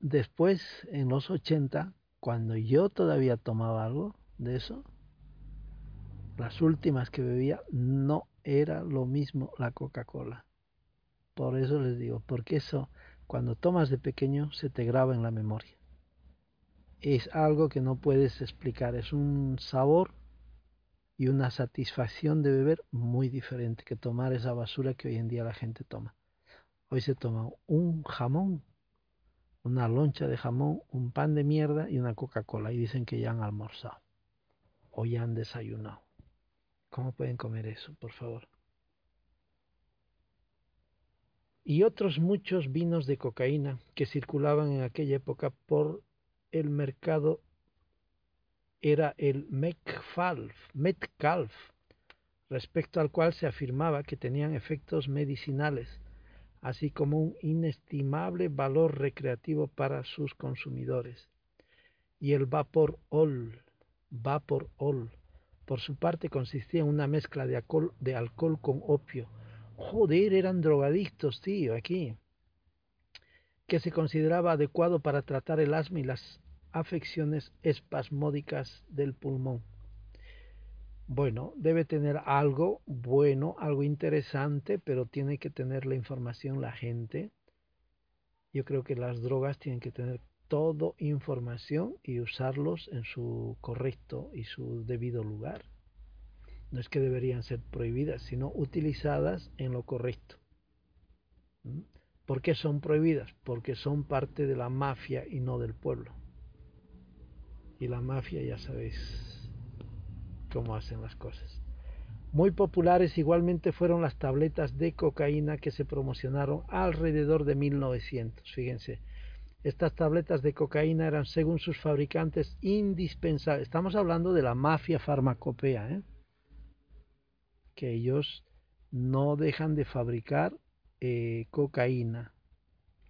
después, en los 80, cuando yo todavía tomaba algo de eso, las últimas que bebía no era lo mismo la Coca-Cola. Por eso les digo, porque eso cuando tomas de pequeño se te graba en la memoria. Es algo que no puedes explicar, es un sabor y una satisfacción de beber muy diferente que tomar esa basura que hoy en día la gente toma. Hoy se toma un jamón, una loncha de jamón, un pan de mierda y una Coca-Cola y dicen que ya han almorzado o ya han desayunado. ¿Cómo pueden comer eso, por favor? Y otros muchos vinos de cocaína que circulaban en aquella época por el mercado era el Metcalf, Metcalf, respecto al cual se afirmaba que tenían efectos medicinales, así como un inestimable valor recreativo para sus consumidores. Y el Vapor All, Vapor All, por su parte consistía en una mezcla de alcohol, de alcohol con opio. Joder, eran drogadictos, tío, aquí. Que se consideraba adecuado para tratar el asma y las afecciones espasmódicas del pulmón. Bueno, debe tener algo bueno, algo interesante, pero tiene que tener la información la gente. Yo creo que las drogas tienen que tener todo información y usarlos en su correcto y su debido lugar. No es que deberían ser prohibidas, sino utilizadas en lo correcto. ¿Mm? ¿Por qué son prohibidas? Porque son parte de la mafia y no del pueblo. Y la mafia ya sabéis cómo hacen las cosas. Muy populares igualmente fueron las tabletas de cocaína que se promocionaron alrededor de 1900. Fíjense, estas tabletas de cocaína eran, según sus fabricantes, indispensables. Estamos hablando de la mafia farmacopea, ¿eh? que ellos no dejan de fabricar eh, cocaína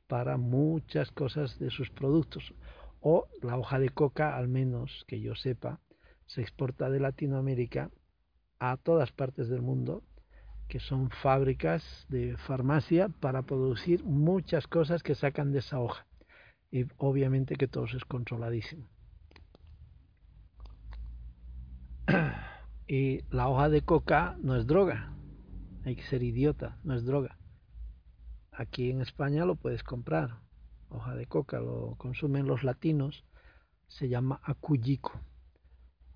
para muchas cosas de sus productos. O la hoja de coca, al menos que yo sepa, se exporta de Latinoamérica a todas partes del mundo, que son fábricas de farmacia para producir muchas cosas que sacan de esa hoja y obviamente que todo es controladísimo. (clears throat) Y la hoja de coca no es droga, hay que ser idiota, no es droga. Aquí en España lo puedes comprar, hoja de coca, lo consumen los latinos, se llama acuyico.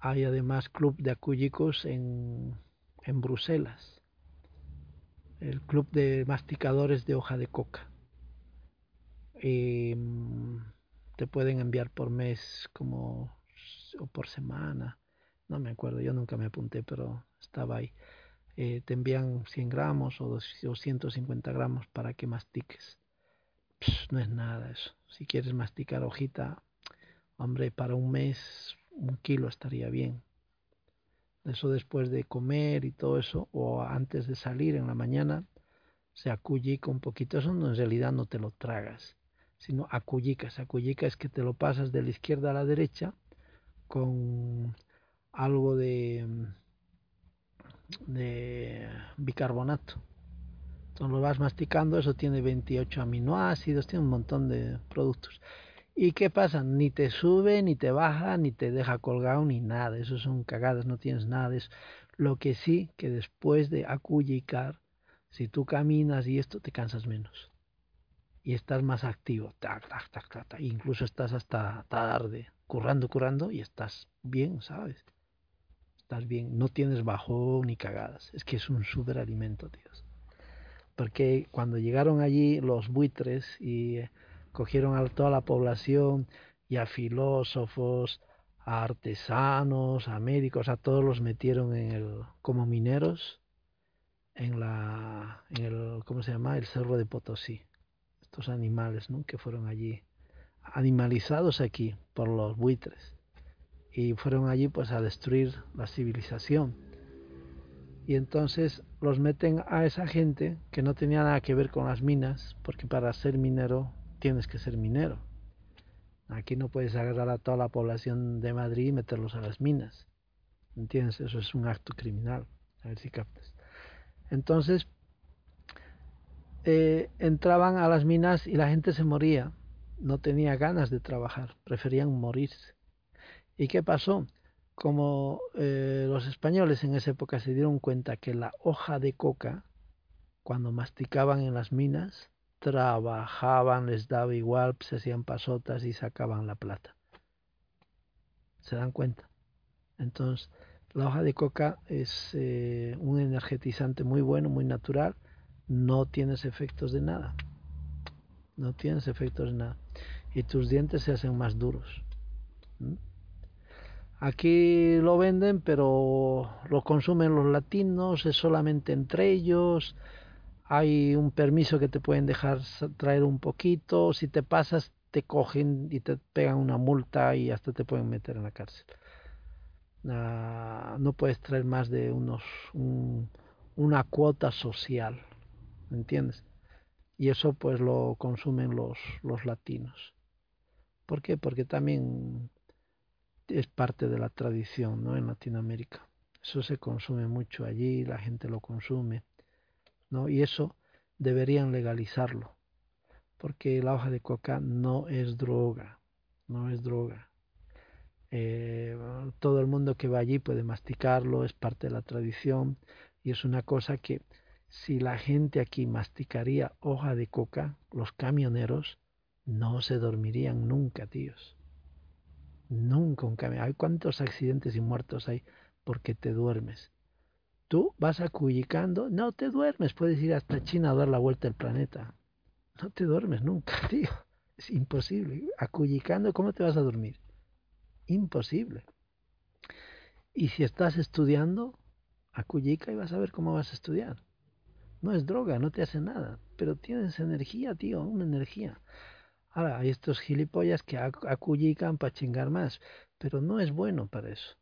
Hay además club de acuyicos en, en Bruselas, el club de masticadores de hoja de coca. Y mm, te pueden enviar por mes como o por semana. No me acuerdo yo nunca me apunté pero estaba ahí. Eh, te envían 100 gramos o 250 gramos para que mastiques. No es nada eso. Si quieres masticar hojita hombre para un mes un kilo estaría bien eso después de comer y todo eso o antes de salir en la mañana se acullica un poquito eso no, en realidad no te lo tragas sino acuyicas. Acuyicas es que te lo pasas de la izquierda a la derecha con algo de, de bicarbonato. Entonces lo vas masticando, eso tiene 28 aminoácidos, tiene un montón de productos. ¿Y qué pasa? Ni te sube, ni te baja, ni te deja colgado, ni nada. Eso son cagadas, no tienes nada eso. Lo que sí, que después de acuyicar, si tú caminas y esto, te cansas menos y estás más activo. Tac, tac, tac, tac, Incluso estás hasta tarde, currando, currando y estás bien, ¿sabes? Estás bien, no tienes bajón ni cagadas. Es que es un superalimento, tíos. Porque cuando llegaron allí los buitres y cogieron a toda la población y a filósofos, a artesanos, a médicos, a todos los metieron en el como mineros en la en el ¿cómo se llama? el Cerro de Potosí estos animales ¿no? que fueron allí animalizados aquí por los buitres y fueron allí pues a destruir la civilización y entonces los meten a esa gente que no tenía nada que ver con las minas porque para ser minero tienes que ser minero aquí no puedes agarrar a toda la población de Madrid y meterlos a las minas ¿entiendes? eso es un acto criminal a ver si captas entonces eh, entraban a las minas y la gente se moría. No tenía ganas de trabajar, preferían morirse. ¿Y qué pasó? Como eh, los españoles en esa época se dieron cuenta que la hoja de coca, cuando masticaban en las minas, trabajaban, les daba igual, se hacían pasotas y sacaban la plata. ¿Se dan cuenta? Entonces, la hoja de coca es eh, un energetizante muy bueno, muy natural. No tienes efectos de nada. No tienes efectos de nada. Y tus dientes se hacen más duros. Aquí lo venden, pero lo consumen los latinos, es solamente entre ellos. Hay un permiso que te pueden dejar traer un poquito. Si te pasas, te cogen y te pegan una multa y hasta te pueden meter en la cárcel. Ah, no puedes traer más de unos una cuota social, ¿entiendes? Y eso pues lo consumen los, los latinos. ¿Por qué? Porque también es parte de la tradición, ¿no? En Latinoamérica. Eso se consume mucho allí, la gente lo consume, ¿no? Y eso deberían legalizarlo, porque la hoja de coca no es droga, no es droga. Eh, todo el mundo que va allí puede masticarlo, es parte de la tradición y es una cosa que si la gente aquí masticaría hoja de coca, los camioneros no se dormirían nunca, tíos. Nunca un camión. Hay cuántos accidentes y muertos hay porque te duermes. Tú vas acullicando, no te duermes, puedes ir hasta China a dar la vuelta al planeta. No te duermes nunca, (laughs) tío. Es imposible. Acullicando, ¿cómo te vas a dormir? Imposible. Y si estás estudiando, acullica y vas a ver cómo vas a estudiar. No es droga, no te hace nada, pero tienes energía, tío, una energía. Ahora, hay estos gilipollas que acullican para chingar más, pero no es bueno para eso.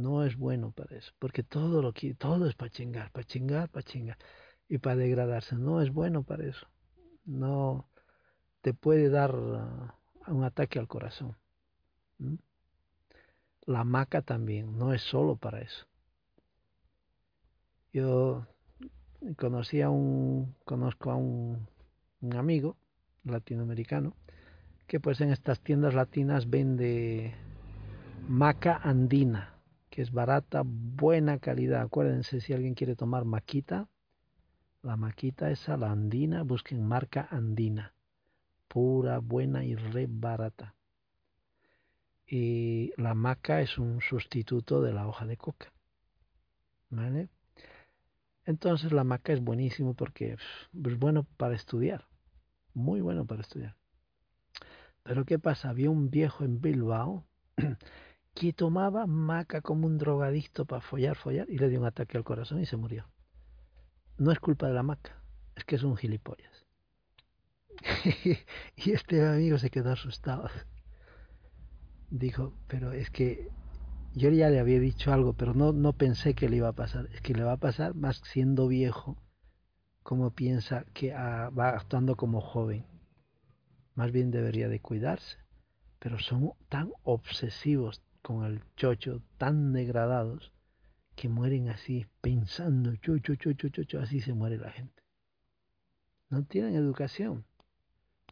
No es bueno para eso, porque todo lo que todo es para chingar, para chingar, para chingar y para degradarse. No es bueno para eso. No te puede dar uh, un ataque al corazón. La maca también, no es solo para eso. Yo conocí a un, conozco a un, un amigo latinoamericano que pues en estas tiendas latinas vende maca andina, que es barata, buena calidad. Acuérdense si alguien quiere tomar maquita, la maquita esa, la andina, busquen marca andina, pura, buena y re barata y la maca es un sustituto de la hoja de coca. ¿Vale? Entonces la maca es buenísimo porque es bueno para estudiar, muy bueno para estudiar. Pero ¿qué pasa? Había un viejo en Bilbao (clears throat) que tomaba maca como un drogadicto para follar, follar y le dio un ataque al corazón y se murió. No es culpa de la maca, es que es un gilipollas. (laughs) y este amigo se quedó asustado dijo, pero es que yo ya le había dicho algo, pero no, no pensé que le iba a pasar. Es que le va a pasar más siendo viejo, como piensa que ah, va actuando como joven. Más bien debería de cuidarse. Pero son tan obsesivos con el chocho, tan degradados, que mueren así, pensando, chocho, chocho, chocho, así se muere la gente. No tienen educación.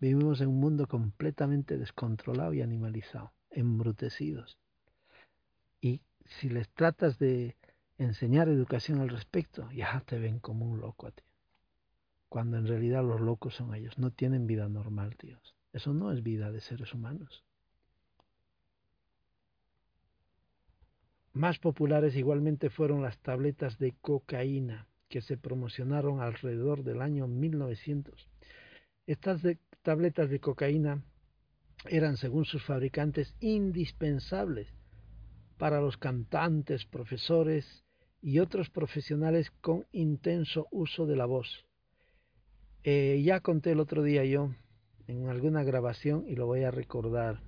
Vivimos en un mundo completamente descontrolado y animalizado embrutecidos. Y si les tratas de enseñar educación al respecto, ya te ven como un loco a ti. Cuando en realidad los locos son ellos, no tienen vida normal, tíos. Eso no es vida de seres humanos. Más populares igualmente fueron las tabletas de cocaína que se promocionaron alrededor del año 1900. Estas tabletas de cocaína eran, según sus fabricantes, indispensables para los cantantes, profesores y otros profesionales con intenso uso de la voz. Eh, ya conté el otro día yo en alguna grabación y lo voy a recordar.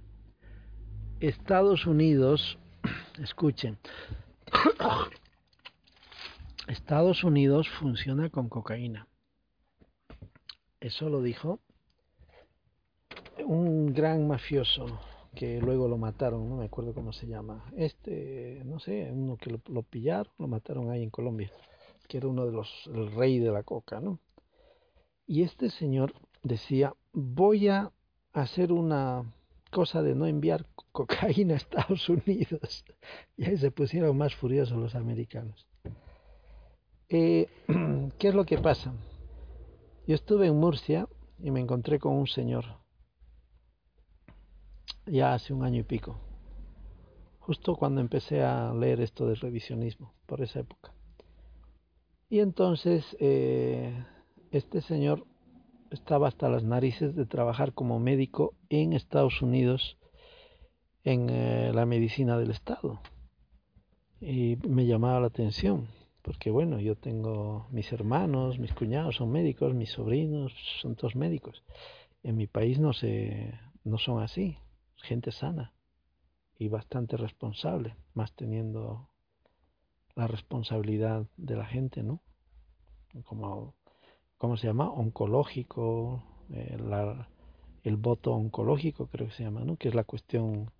Estados Unidos, escuchen, (coughs) Estados Unidos funciona con cocaína. Eso lo dijo un gran mafioso que luego lo mataron, no me acuerdo cómo se llama. Este, no sé, uno que lo, pillaron, lo mataron ahí en Colombia, que era uno de los, el rey de la coca, ¿no? Y este señor decía, voy a hacer una cosa de no enviar cocaína a Estados Unidos. (laughs) Y ahí se pusieron más furiosos los americanos. Eh, (clears throat) ¿Qué es lo que pasa? Yo estuve en Murcia y me encontré con un señor ya hace un año y pico, justo cuando empecé a leer esto del revisionismo, por esa época. Y entonces eh, este señor estaba hasta las narices de trabajar como médico en Estados Unidos en eh, la medicina del Estado. Y me llamaba la atención, porque bueno, yo tengo mis hermanos, mis cuñados son médicos, mis sobrinos son todos médicos. En mi país no, se, no son así, gente sana y bastante responsable, más teniendo la responsabilidad de la gente, ¿no? Como ¿cómo se llama? Oncológico, eh, el voto oncológico creo que se llama, ¿no? Que es la cuestión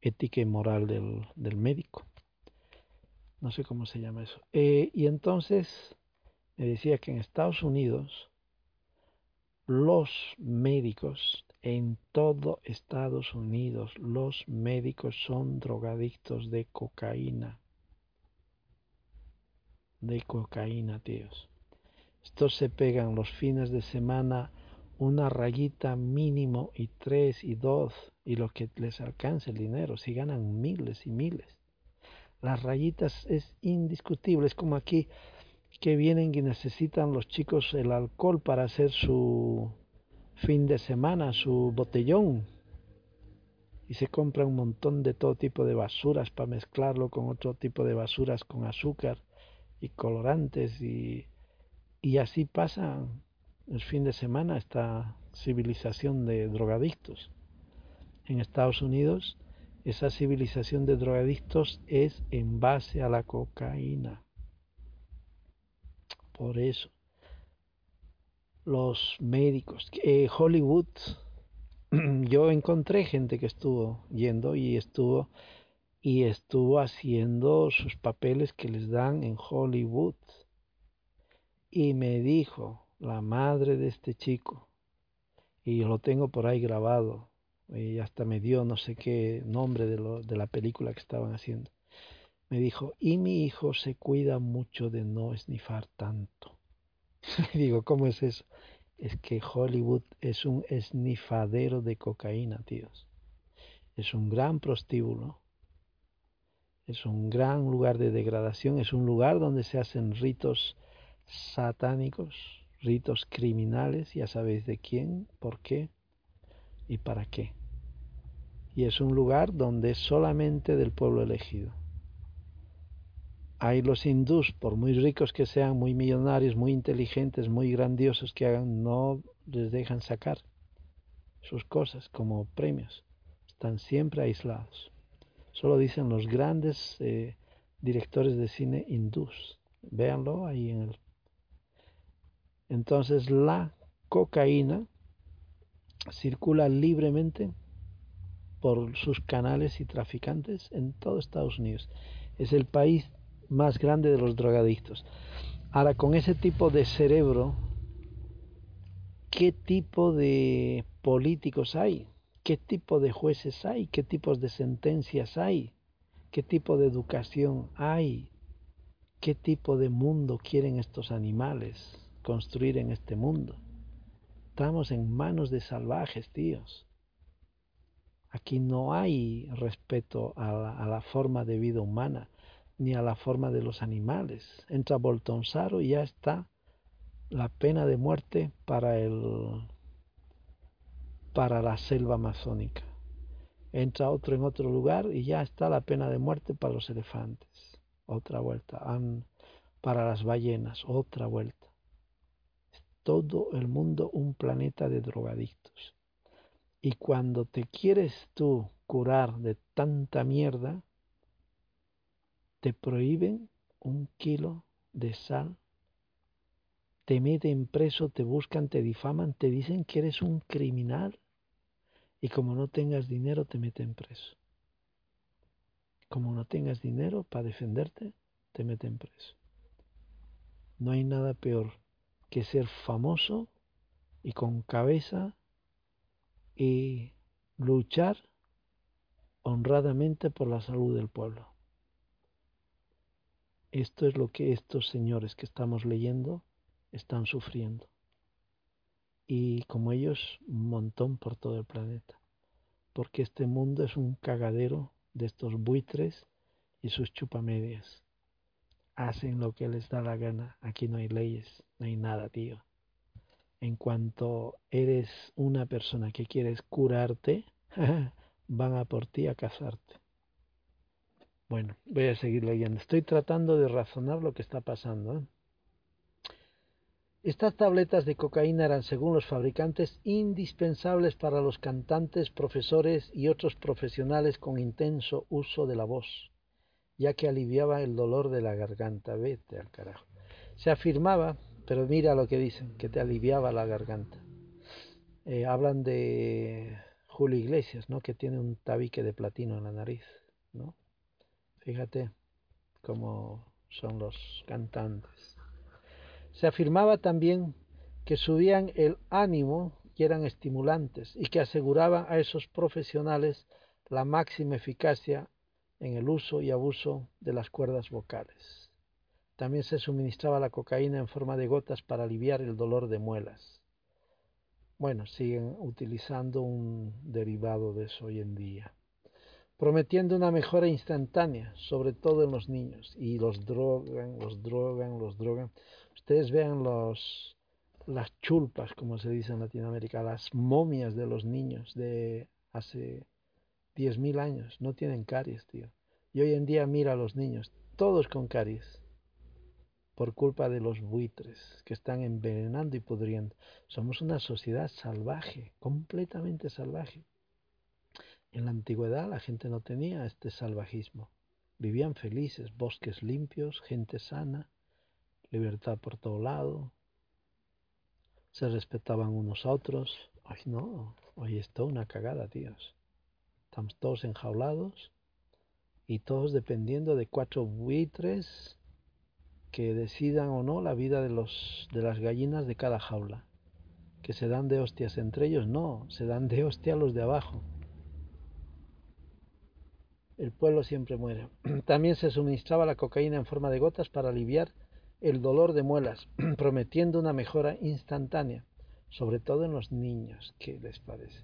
ética y moral del, del médico. No sé cómo se llama eso. Eh, y entonces me decía que en Estados Unidos los médicos, en todo Estados Unidos, los médicos son drogadictos de cocaína. De cocaína, tíos. Estos se pegan los fines de semana una rayita mínimo y tres y dos y lo que les alcance el dinero, si ganan miles y miles. Las rayitas es indiscutible, es como aquí que vienen y necesitan los chicos el alcohol para hacer su fin de semana, su botellón. Y se compra un montón de todo tipo de basuras para mezclarlo con otro tipo de basuras con azúcar y colorantes y y así pasa el fin de semana esta civilización de drogadictos. En Estados Unidos, esa civilización de drogadictos es en base a la cocaína. Por eso, los médicos, eh, Hollywood, (clears throat) yo encontré gente que estuvo yendo y estuvo y estuvo haciendo sus papeles que les dan en Hollywood y me dijo la madre de este chico, y lo tengo por ahí grabado, y hasta me dio no sé qué nombre de, lo, de la película que estaban haciendo. Me dijo, y mi hijo se cuida mucho de no esnifar tanto. (laughs) digo, ¿cómo es eso? Es que Hollywood es un esnifadero de cocaína, tíos. Es un gran prostíbulo. Es un gran lugar de degradación. Es un lugar donde se hacen ritos satánicos, ritos criminales, ya sabéis de quién, por qué y para qué. Y es un lugar donde es solamente del pueblo elegido. Hay los hindús, por muy ricos que sean, muy millonarios, muy inteligentes, muy grandiosos que hagan, no les dejan sacar sus cosas como premios. Están siempre aislados. Solo dicen los grandes eh, directores de cine hindús. Véanlo ahí en el entonces la cocaína circula libremente por sus canales y traficantes en todo Estados Unidos. Es el país más grande de los drogadictos. Ahora, con ese tipo de cerebro, ¿qué tipo de políticos hay? ¿Qué tipo de jueces hay? ¿Qué tipos de sentencias hay? ¿Qué tipo de educación hay? ¿Qué tipo de mundo quieren estos animales? Construir en este mundo. Estamos en manos de salvajes, tíos. Aquí no hay respeto a la, forma de vida humana, ni a la forma de los animales. Entra Boltonsaro y ya está la pena de muerte para el para la selva amazónica. Entra otro en otro lugar y ya está la pena de muerte para los elefantes. Otra vuelta. para las ballenas. Otra vuelta todo el mundo un planeta de drogadictos. Y cuando te quieres tú curar de tanta mierda, te prohíben un kilo de sal, te meten preso, te buscan, te difaman, te dicen que eres un criminal y como no tengas dinero te meten preso. Como no tengas dinero para defenderte, te meten preso. No hay nada peor que ser famoso y con cabeza y luchar honradamente por la salud del pueblo. Esto es lo que estos señores que estamos leyendo están sufriendo. Y como ellos, un montón por todo el planeta. Porque este mundo es un cagadero de estos buitres y sus chupamedias. Hacen lo que les da la gana. Aquí no hay leyes, no hay nada, tío. En cuanto eres una persona que quieres curarte, (laughs) van a por ti a casarte. Bueno, voy a seguir leyendo. Estoy tratando de razonar lo que está pasando. ¿eh? Estas tabletas de cocaína eran, según los fabricantes, indispensables para los cantantes, profesores y otros profesionales con intenso uso de la voz, ya que aliviaba el dolor de la garganta. Vete al carajo. Se afirmaba, pero mira lo que dicen, que te aliviaba la garganta. Eh, hablan de Julio Iglesias, ¿no? Que tiene un tabique de platino en la nariz, ¿no? Fíjate cómo son los cantantes. Se afirmaba también que subían el ánimo y eran estimulantes y que aseguraban a esos profesionales la máxima eficacia en el uso y abuso de las cuerdas vocales. También se suministraba la cocaína en forma de gotas para aliviar el dolor de muelas bueno, siguen utilizando un derivado de eso hoy en día, prometiendo una mejora instantánea, sobre todo en los niños, y los drogan, los drogan, los drogan. Ustedes vean los, las chulpas, como se dice en Latinoamérica, las momias de los niños de hace 10.000 años, no tienen caries, tío. Y hoy en día mira a los niños, todos con caries por culpa de los buitres que están envenenando y pudriendo. Somos una sociedad salvaje, completamente salvaje. En la antigüedad la gente no tenía este salvajismo. Vivían felices, bosques limpios, gente sana, libertad por todo lado. Se respetaban unos a otros. Ay, no, hoy es toda una cagada, tíos. Estamos todos enjaulados y todos dependiendo de cuatro buitres que decidan o no la vida de, los, de las gallinas de cada jaula. Que se dan de hostias entre ellos, no, se dan de hostia los de abajo. El pueblo siempre muere. (clears throat) También se suministraba la cocaína en forma de gotas para aliviar el dolor de muelas, (clears throat) prometiendo una mejora instantánea, sobre todo en los niños, ¿qué les parece?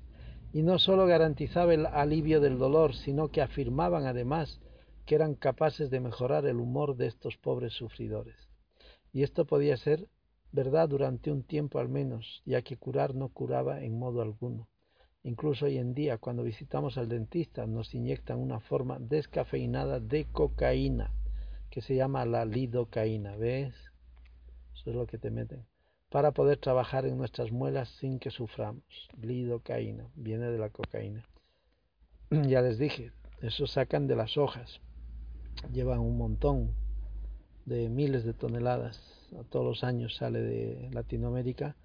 Y no solo garantizaba el alivio del dolor, sino que afirmaban además que eran capaces de mejorar el humor de estos pobres sufridores. Y esto podía ser verdad durante un tiempo al menos, ya que curar no curaba en modo alguno. Incluso hoy en día, cuando visitamos al dentista, nos inyectan una forma descafeinada de cocaína, que se llama la lidocaína, ¿ves? Eso es lo que te meten. Para poder trabajar en nuestras muelas sin que suframos. Lidocaína, viene de la cocaína. (clears throat) ya les dije, eso sacan de las hojas llevan un montón de miles de toneladas. A todos los años sale de Latinoamérica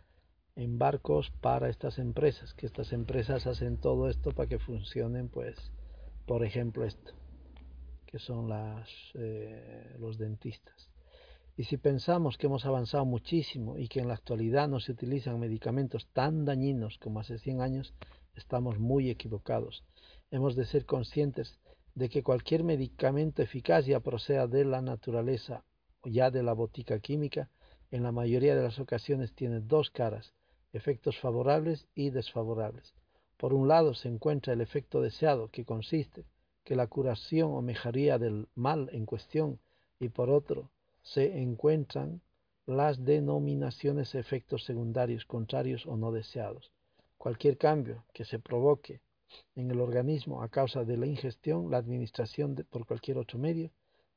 en barcos para estas empresas, que estas empresas hacen todo esto para que funcionen, pues, por ejemplo, esto, que son las, eh, los dentistas. Y si pensamos que hemos avanzado muchísimo y que en la actualidad no se utilizan medicamentos tan dañinos como hace 100 años, estamos muy equivocados. Hemos de ser conscientes de que cualquier medicamento eficaz ya proceda de la naturaleza o ya de la botica química, en la mayoría de las ocasiones tiene dos caras, efectos favorables y desfavorables. Por un lado se encuentra el efecto deseado, que consiste que la curación o mejoría del mal en cuestión, y por otro se encuentran las denominaciones efectos secundarios contrarios o no deseados. Cualquier cambio que se provoque en el organismo a causa de la ingestión, la administración por cualquier otro medio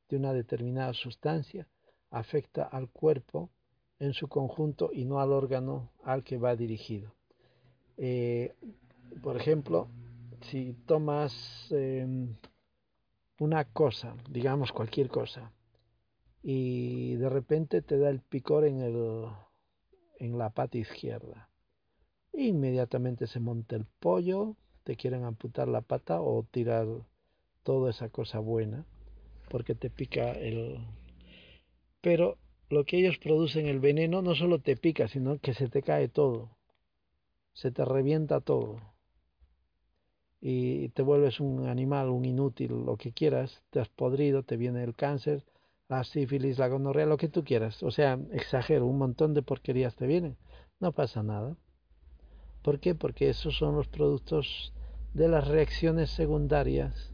de una determinada sustancia afecta al cuerpo en su conjunto y no al órgano al que va dirigido. Eh, por ejemplo, si tomas em, una cosa, digamos cualquier cosa, y de repente te da el picor en, el, en la pata izquierda, inmediatamente se monta el pollo, te quieren amputar la pata o tirar toda esa cosa buena porque te pica el... Pero lo que ellos producen, el veneno, no solo te pica, sino que se te cae todo. se te revienta todo y te vuelves un animal, un inútil, lo que quieras, te has podrido, te viene el cáncer, la sífilis, la gonorrea, lo que tú quieras. O sea, exagero, un montón de porquerías te vienen. No pasa nada. ¿Por qué? Porque esos son los productos de las reacciones secundarias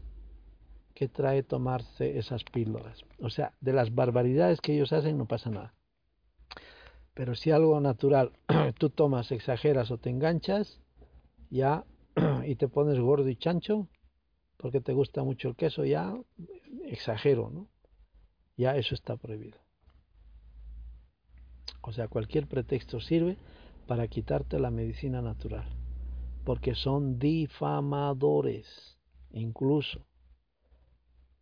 que trae tomarse esas píldoras. O sea, de las barbaridades que ellos hacen no pasa nada. Pero si algo natural (clears throat) tú tomas, exageras o te enganchas, ya (clears throat) y te pones gordo y chancho, porque te gusta mucho el queso, ya exagero, ¿no? Ya eso está prohibido. O sea, cualquier pretexto sirve para quitarte la medicina natural, porque son difamadores, incluso.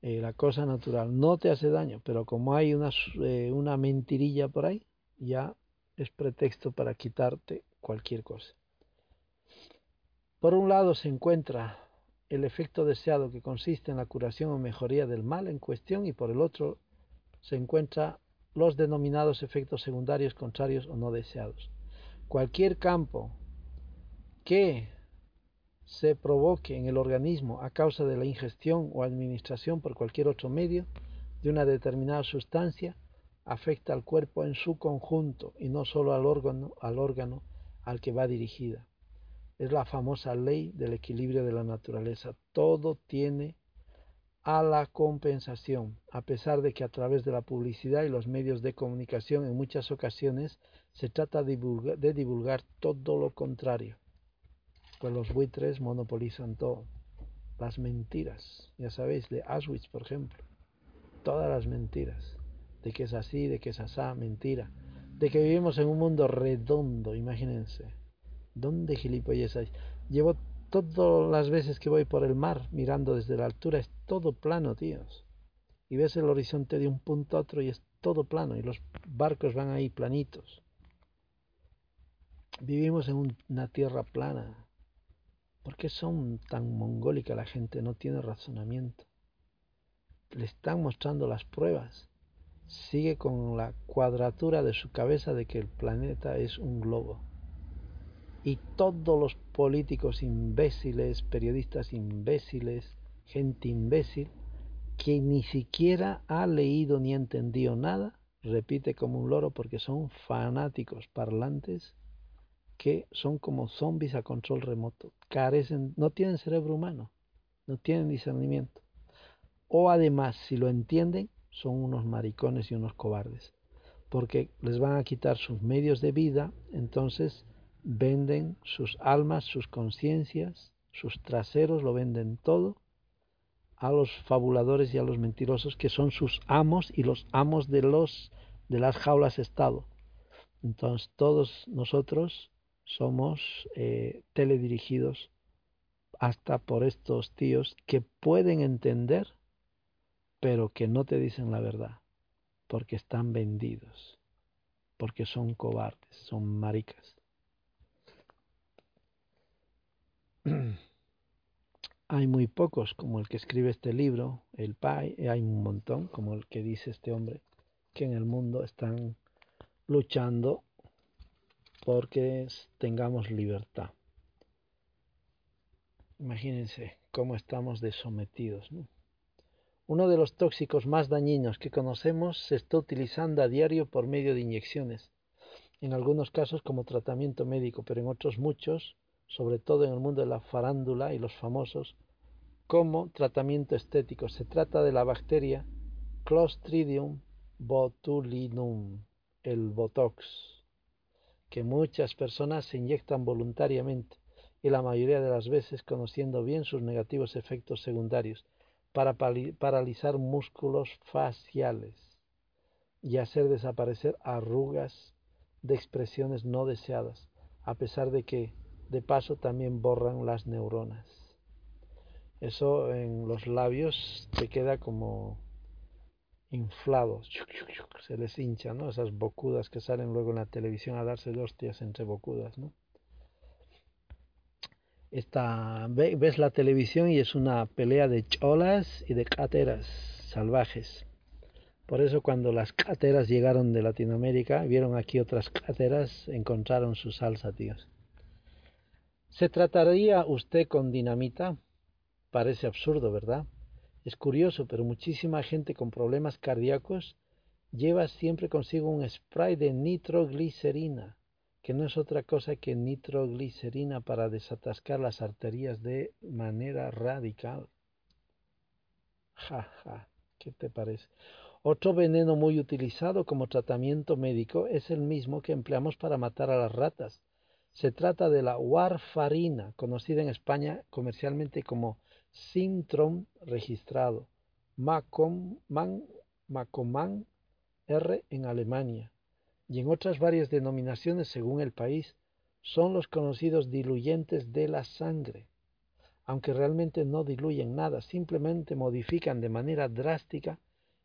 Eh, la cosa natural no te hace daño, pero como hay una, eh, una mentirilla por ahí, ya es pretexto para quitarte cualquier cosa. Por un lado se encuentra el efecto deseado que consiste en la curación o mejoría del mal en cuestión y por el otro se encuentra los denominados efectos secundarios contrarios o no deseados. Cualquier campo que se provoque en el organismo a causa de la ingestión o administración por cualquier otro medio de una determinada sustancia afecta al cuerpo en su conjunto y no solo al órgano al, órgano al que va dirigida. Es la famosa ley del equilibrio de la naturaleza. Todo tiene a la compensación, a pesar de que a través de la publicidad y los medios de comunicación en muchas ocasiones se trata de divulgar, todo lo contrario. Pues los buitres monopolizan todo. Las mentiras, ya sabéis, de Auschwitz, por ejemplo. Todas las mentiras. De que es así, de que es asá, mentira. De que vivimos en un mundo redondo, imagínense ¿Dónde gilipollas hay? Llevo todas las veces que voy por el mar mirando desde la altura, es todo plano, tíos. Y ves el horizonte de un punto a otro y es todo plano y los barcos van ahí planitos. Vivimos en una tierra plana. ¿Por qué son tan mongólica la gente? No tiene razonamiento. Le están mostrando las pruebas. Sigue con la cuadratura de su cabeza de que el planeta es un globo y todos los políticos imbéciles, periodistas imbéciles, gente imbécil, que ni siquiera ha leído ni entendido nada, repite como un loro porque son fanáticos parlantes que son como zombies a control remoto, carecen, no tienen cerebro humano, no tienen discernimiento. O además, si lo entienden, son unos maricones y unos cobardes, porque les van a quitar sus medios de vida, entonces venden sus almas, sus conciencias, sus traseros, lo venden todo a los fabuladores y a los mentirosos que son sus amos y los amos de los de las jaulas estado. Entonces todos nosotros somos eh, teledirigidos hasta por estos tíos que pueden entender pero que no te dicen la verdad porque están vendidos porque son cobardes, son maricas. (clears throat) hay muy pocos como el que escribe este libro, el Pai, hay un montón como el que dice este hombre, que en el mundo están luchando porque tengamos libertad. Imagínense cómo estamos desometidos. Uno de los tóxicos más dañinos que conocemos se está utilizando a diario por medio de inyecciones, en algunos casos como tratamiento médico, pero en otros muchos sobre todo en el mundo de la farándula y los famosos, como tratamiento estético. Se trata de la bacteria Clostridium botulinum, el Botox, que muchas personas se inyectan voluntariamente y la mayoría de las veces conociendo bien sus negativos efectos secundarios para paralizar músculos faciales y hacer desaparecer arrugas de expresiones no deseadas, a pesar de que de paso también borran las neuronas. Eso en los labios te queda como inflado, se les hincha, ¿no? Esas bocudas que salen luego en la televisión a darse hostias entre bocudas, ¿no? Esta, ves la televisión y es una pelea de cholas y de cáteras salvajes. Por eso cuando las cáteras llegaron de Latinoamérica, vieron aquí otras cáteras, encontraron su salsa, tíos. ¿Se trataría usted con dinamita? Parece absurdo, ¿verdad? Es curioso, pero muchísima gente con problemas cardíacos lleva siempre consigo un spray de nitroglicerina, que no es otra cosa que nitroglicerina para desatascar las arterias de manera radical. Ja, ja, ¿qué te parece? Otro veneno muy utilizado como tratamiento médico es el mismo que empleamos para matar a las ratas. Se trata de la warfarina, conocida en España comercialmente como Sintrom registrado, Macoman, R en Alemania, y en otras varias denominaciones según el país, son los conocidos diluyentes de la sangre, aunque realmente no diluyen nada, simplemente modifican de manera drástica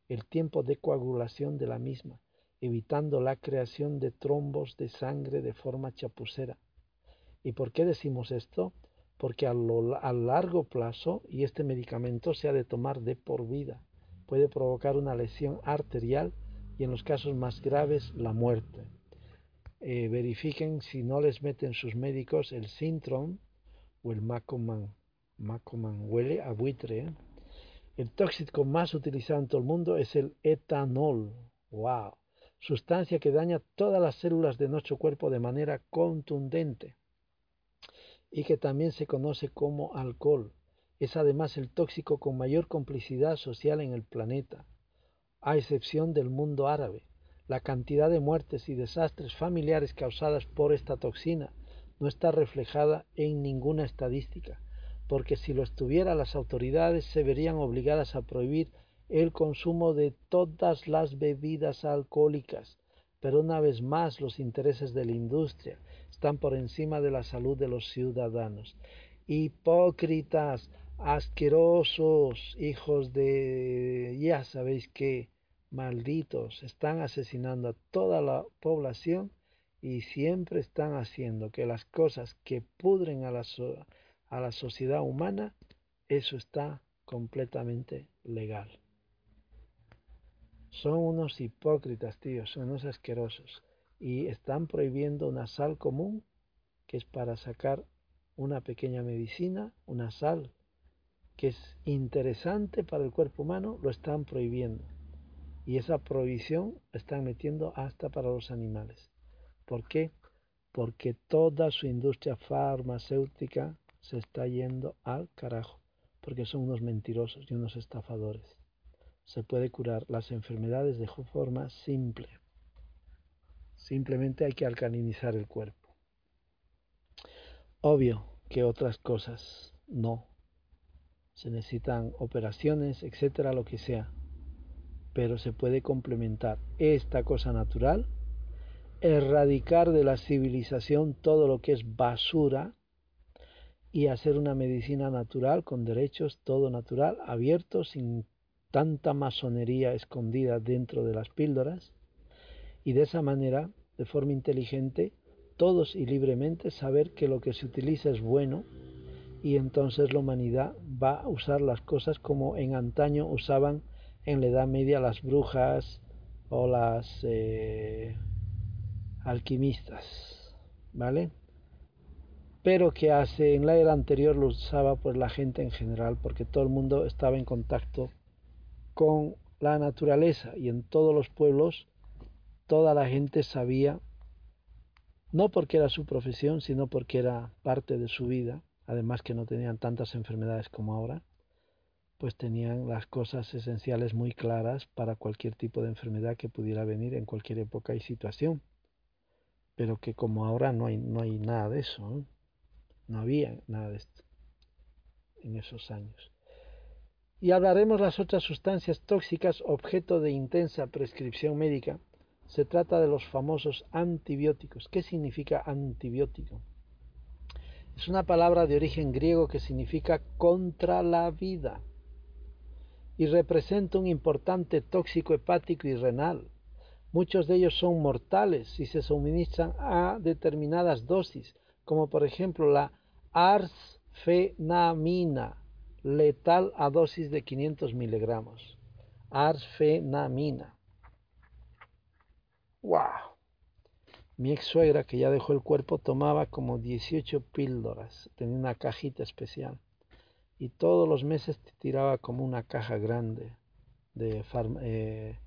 el tiempo de coagulación de la misma, evitando la creación de trombos de sangre de forma chapucera. ¿Y por qué decimos esto? Porque a, largo plazo, y este medicamento se ha de tomar de por vida, puede provocar una lesión arterial y en los casos más graves la muerte. Eh, verifiquen si no les meten sus médicos el Sintrom o el Macoman. Macoman huele a buitre. ¿eh? El tóxico más utilizado en todo el mundo es el etanol. ¡Wow! Sustancia que daña todas las células de nuestro cuerpo de manera contundente y que también se conoce como alcohol. Es además el tóxico con mayor complicidad social en el planeta a excepción del mundo árabe. La cantidad de muertes y desastres familiares causadas por esta toxina no está reflejada en ninguna estadística, porque si lo estuviera las autoridades se verían obligadas a prohibir el consumo de todas las bebidas alcohólicas. Pero una vez más los intereses de la industria están por encima de la salud de los ciudadanos. Hipócritas, asquerosos, hijos de... ya sabéis qué malditos, están asesinando a toda la población y siempre están haciendo que las cosas que pudren a la, a la sociedad humana, eso está completamente legal. Son unos hipócritas, tíos, son unos asquerosos. Y están prohibiendo una sal común, que es para sacar una pequeña medicina, una sal que es interesante para el cuerpo humano, lo están prohibiendo. Y esa prohibición están metiendo hasta para los animales. ¿Por qué? Porque toda su industria farmacéutica se está yendo al carajo. Porque son unos mentirosos y unos estafadores. Se puede curar las enfermedades de forma simple. Simplemente hay que alcalinizar el cuerpo. Obvio que otras cosas no. Se necesitan operaciones, etcétera, lo que sea pero se puede complementar esta cosa natural, erradicar de la civilización todo lo que es basura y hacer una medicina natural con derechos, todo natural, abierto, sin tanta masonería escondida dentro de las píldoras, y de esa manera, de forma inteligente, todos y libremente saber que lo que se utiliza es bueno y entonces la humanidad va a usar las cosas como en antaño usaban en la Edad Media las brujas o las eh, alquimistas, ¿vale? Pero que hace en la era anterior lo usaba pues la gente en general, porque todo el mundo estaba en contacto con la naturaleza y en todos los pueblos toda la gente sabía, no porque era su profesión, sino porque era parte de su vida, además que no tenían tantas enfermedades como ahora, pues tenían las cosas esenciales muy claras para cualquier tipo de enfermedad que pudiera venir en cualquier época y situación. Pero que como ahora no hay, no hay nada de eso, no había nada de esto en esos años. Y hablaremos las otras sustancias tóxicas objeto de intensa prescripción médica. Se trata de los famosos antibióticos. ¿Qué significa antibiótico? Es una palabra de origen griego que significa contra la vida y representa un importante tóxico hepático y renal. Muchos de ellos son mortales si se suministran a determinadas dosis, como por ejemplo la arsfenamina, letal a dosis de 500 miligramos. Arsfenamina. ¡Wow! Mi ex suegra, que ya dejó el cuerpo, tomaba como 18 píldoras, tenía una cajita especial. Y todos los meses te tiraba como una caja grande de eh,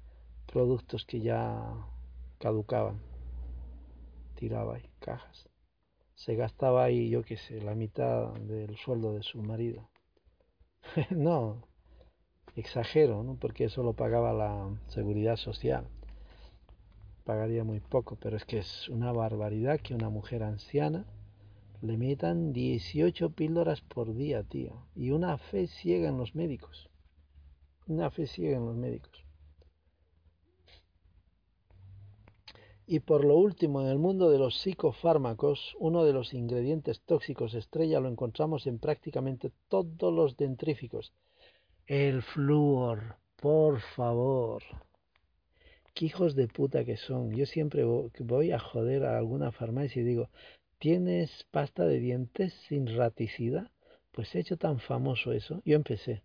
productos que ya caducaban. Tiraba ahí cajas. Se gastaba ahí, yo qué sé, la mitad del sueldo de su marido. (laughs) no, exagero, ¿no? porque eso lo pagaba la seguridad social. Pagaría muy poco, pero es que es una barbaridad que una mujer anciana le metan 18 píldoras por día, tío. Y una fe ciega en los médicos. Una fe ciega en los médicos. Y por lo último, en el mundo de los psicofármacos, uno de los ingredientes tóxicos estrella lo encontramos en prácticamente todos los dentríficos. El flúor, por favor. Qué hijos de puta que son. Yo siempre voy a joder a alguna farmacia y digo, ¿tienes pasta de dientes sin raticida? Pues he hecho tan famoso eso. Yo empecé.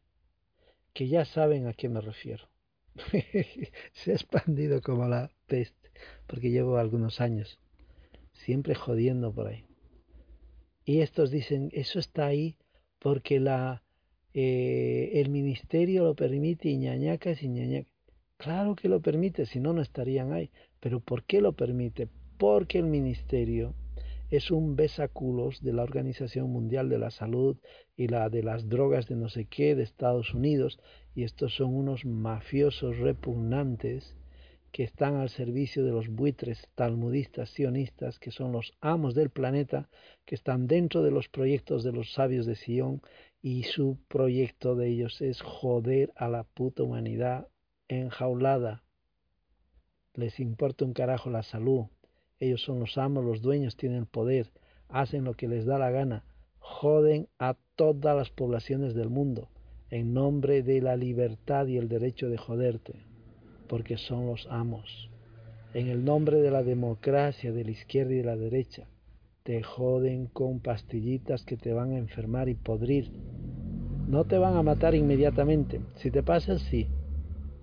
Que ya saben a qué me refiero. (laughs) Se ha expandido como la peste porque llevo algunos años siempre jodiendo por ahí. Y estos dicen, eso está ahí porque la, eh, el ministerio lo permite y ñañacas y ñañacas. Claro que lo permite, si no, no estarían ahí. Pero ¿por qué lo permite? Porque el ministerio es un besaculos de la Organización Mundial de la Salud y la de las drogas de no sé qué de Estados Unidos. Y estos son unos mafiosos repugnantes que están al servicio de los buitres talmudistas sionistas, que son los amos del planeta, que están dentro de los proyectos de los sabios de Sion, y su proyecto de ellos es joder a la puta humanidad enjaulada. Les importa un carajo la salud. Ellos son los amos, los dueños, tienen el poder, hacen lo que les da la gana, joden a todas las poblaciones del mundo en nombre de la libertad y el derecho de joderte porque son los amos. En el nombre de la democracia de la izquierda y de la derecha, te joden con pastillitas que te van a enfermar y podrir. No te van a matar inmediatamente. Si te pasa, sí.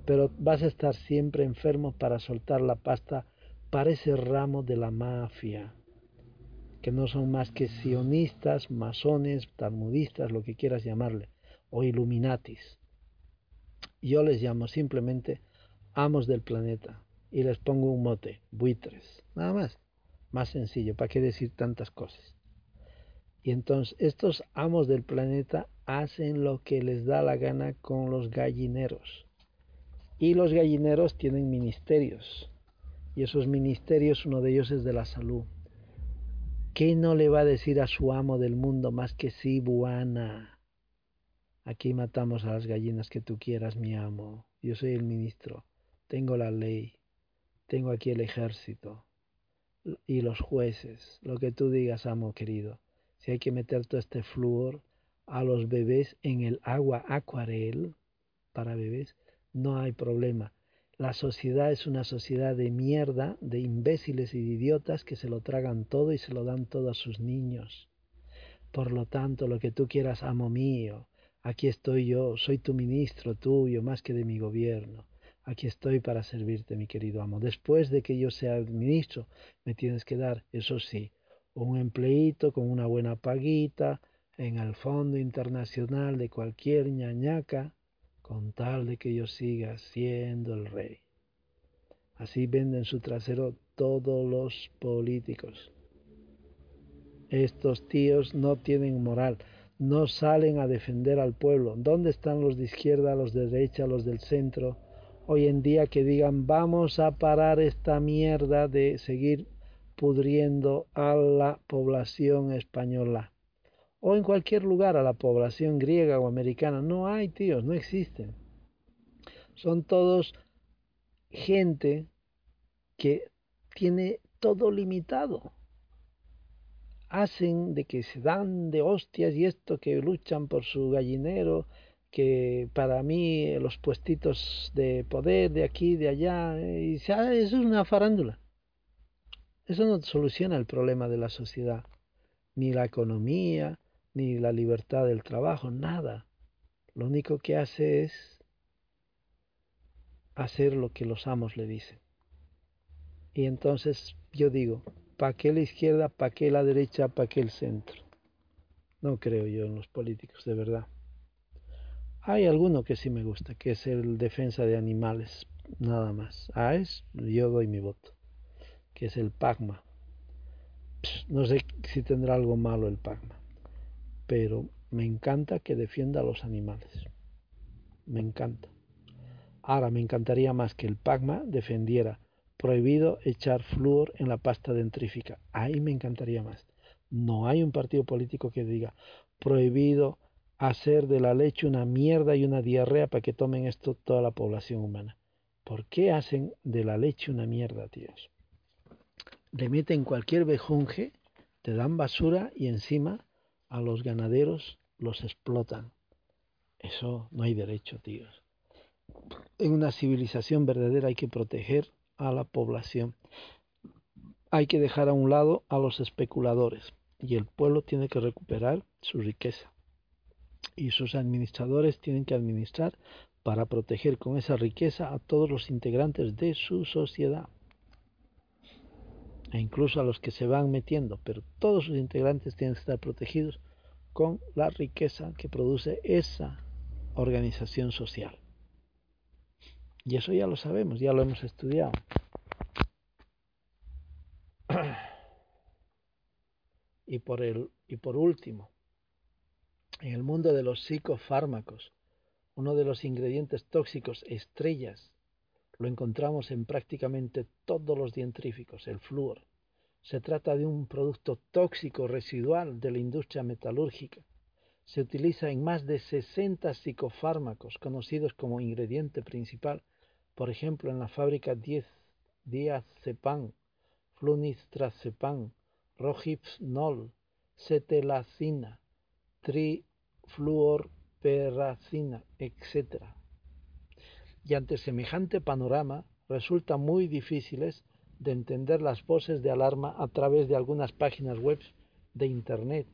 Pero vas a estar siempre enfermo para soltar la pasta para ese ramo de la mafia, que no son más que sionistas, masones, talmudistas, lo que quieras llamarle, o iluminatis. Yo les llamo simplemente amos del planeta y les pongo un mote, buitres, nada más. Más sencillo, ¿para qué decir tantas cosas? Y entonces estos amos del planeta hacen lo que les da la gana con los gallineros. Y los gallineros tienen ministerios. Y esos ministerios, uno de ellos es de la salud. ¿Qué no le va a decir a su amo del mundo más que sí, buana? Aquí matamos a las gallinas que tú quieras, mi amo. Yo soy el ministro tengo la ley, tengo aquí el ejército y los jueces, lo que tú digas, amo querido. Si hay que meter todo este flúor a los bebés en el agua acuarel para bebés, no hay problema. La sociedad es una sociedad de mierda, de imbéciles y de idiotas que se lo tragan todo y se lo dan todo a sus niños. Por lo tanto, lo que tú quieras, amo mío, aquí estoy yo, soy tu ministro tuyo más que de mi gobierno. Aquí estoy para servirte, mi querido amo. Después de que yo sea ministro, me tienes que dar, eso sí, un empleito con una buena paguita en el Fondo Internacional de cualquier ñañaca, con tal de que yo siga siendo el rey. Así venden su trasero todos los políticos. Estos tíos no tienen moral, no salen a defender al pueblo. ¿Dónde están los de izquierda, los de derecha, los del centro? Hoy en día que digan vamos a parar esta mierda de seguir pudriendo a la población española o en cualquier lugar a la población griega o americana. No hay, tíos, no existen. Son todos gente que tiene todo limitado. Hacen de que se dan de hostias y esto que luchan por su gallinero que para mí los puestitos de poder de aquí, de allá, y eso es una farándula. Eso no soluciona el problema de la sociedad, ni la economía, ni la libertad del trabajo, nada. Lo único que hace es hacer lo que los amos le dicen. Y entonces yo digo, ¿para qué la izquierda, para qué la derecha, para qué el centro? No creo yo en los políticos, de verdad. Hay alguno que sí me gusta, que es el defensa de animales, nada más. A es, yo doy mi voto, que es el PAGMA. no sé si tendrá algo malo el PAGMA, pero me encanta que defienda a los animales. Me encanta. Ahora me encantaría más que el PAGMA defendiera prohibido echar flúor en la pasta dentrífica. Ahí me encantaría más. No hay un partido político que diga prohibido hacer de la leche una mierda y una diarrea para que tomen esto toda la población humana. ¿Por qué hacen de la leche una mierda, tíos? Le meten cualquier bejunje, te dan basura y encima a los ganaderos los explotan. Eso no hay derecho, tíos. En una civilización verdadera hay que proteger a la población. Hay que dejar a un lado a los especuladores y el pueblo tiene que recuperar su riqueza. Y sus administradores tienen que administrar para proteger con esa riqueza a todos los integrantes de su sociedad. E incluso a los que se van metiendo, pero todos sus integrantes tienen que estar protegidos con la riqueza que produce esa organización social. Y eso ya lo sabemos, ya lo hemos estudiado. (clears throat) Y por, el, y por último, en el mundo de los psicofármacos, uno de los ingredientes tóxicos estrellas lo encontramos en prácticamente todos los dientríficos, el flúor. Se trata de un producto tóxico residual de la industria metalúrgica. Se utiliza en más de 60 psicofármacos conocidos como ingrediente principal, por ejemplo en la fábrica 10 diazepam, flunistrazepam, rohypnol, cetelacina, trifluorperacina, etc. Y ante semejante panorama resulta muy difíciles de entender las voces de alarma a través de algunas páginas web de Internet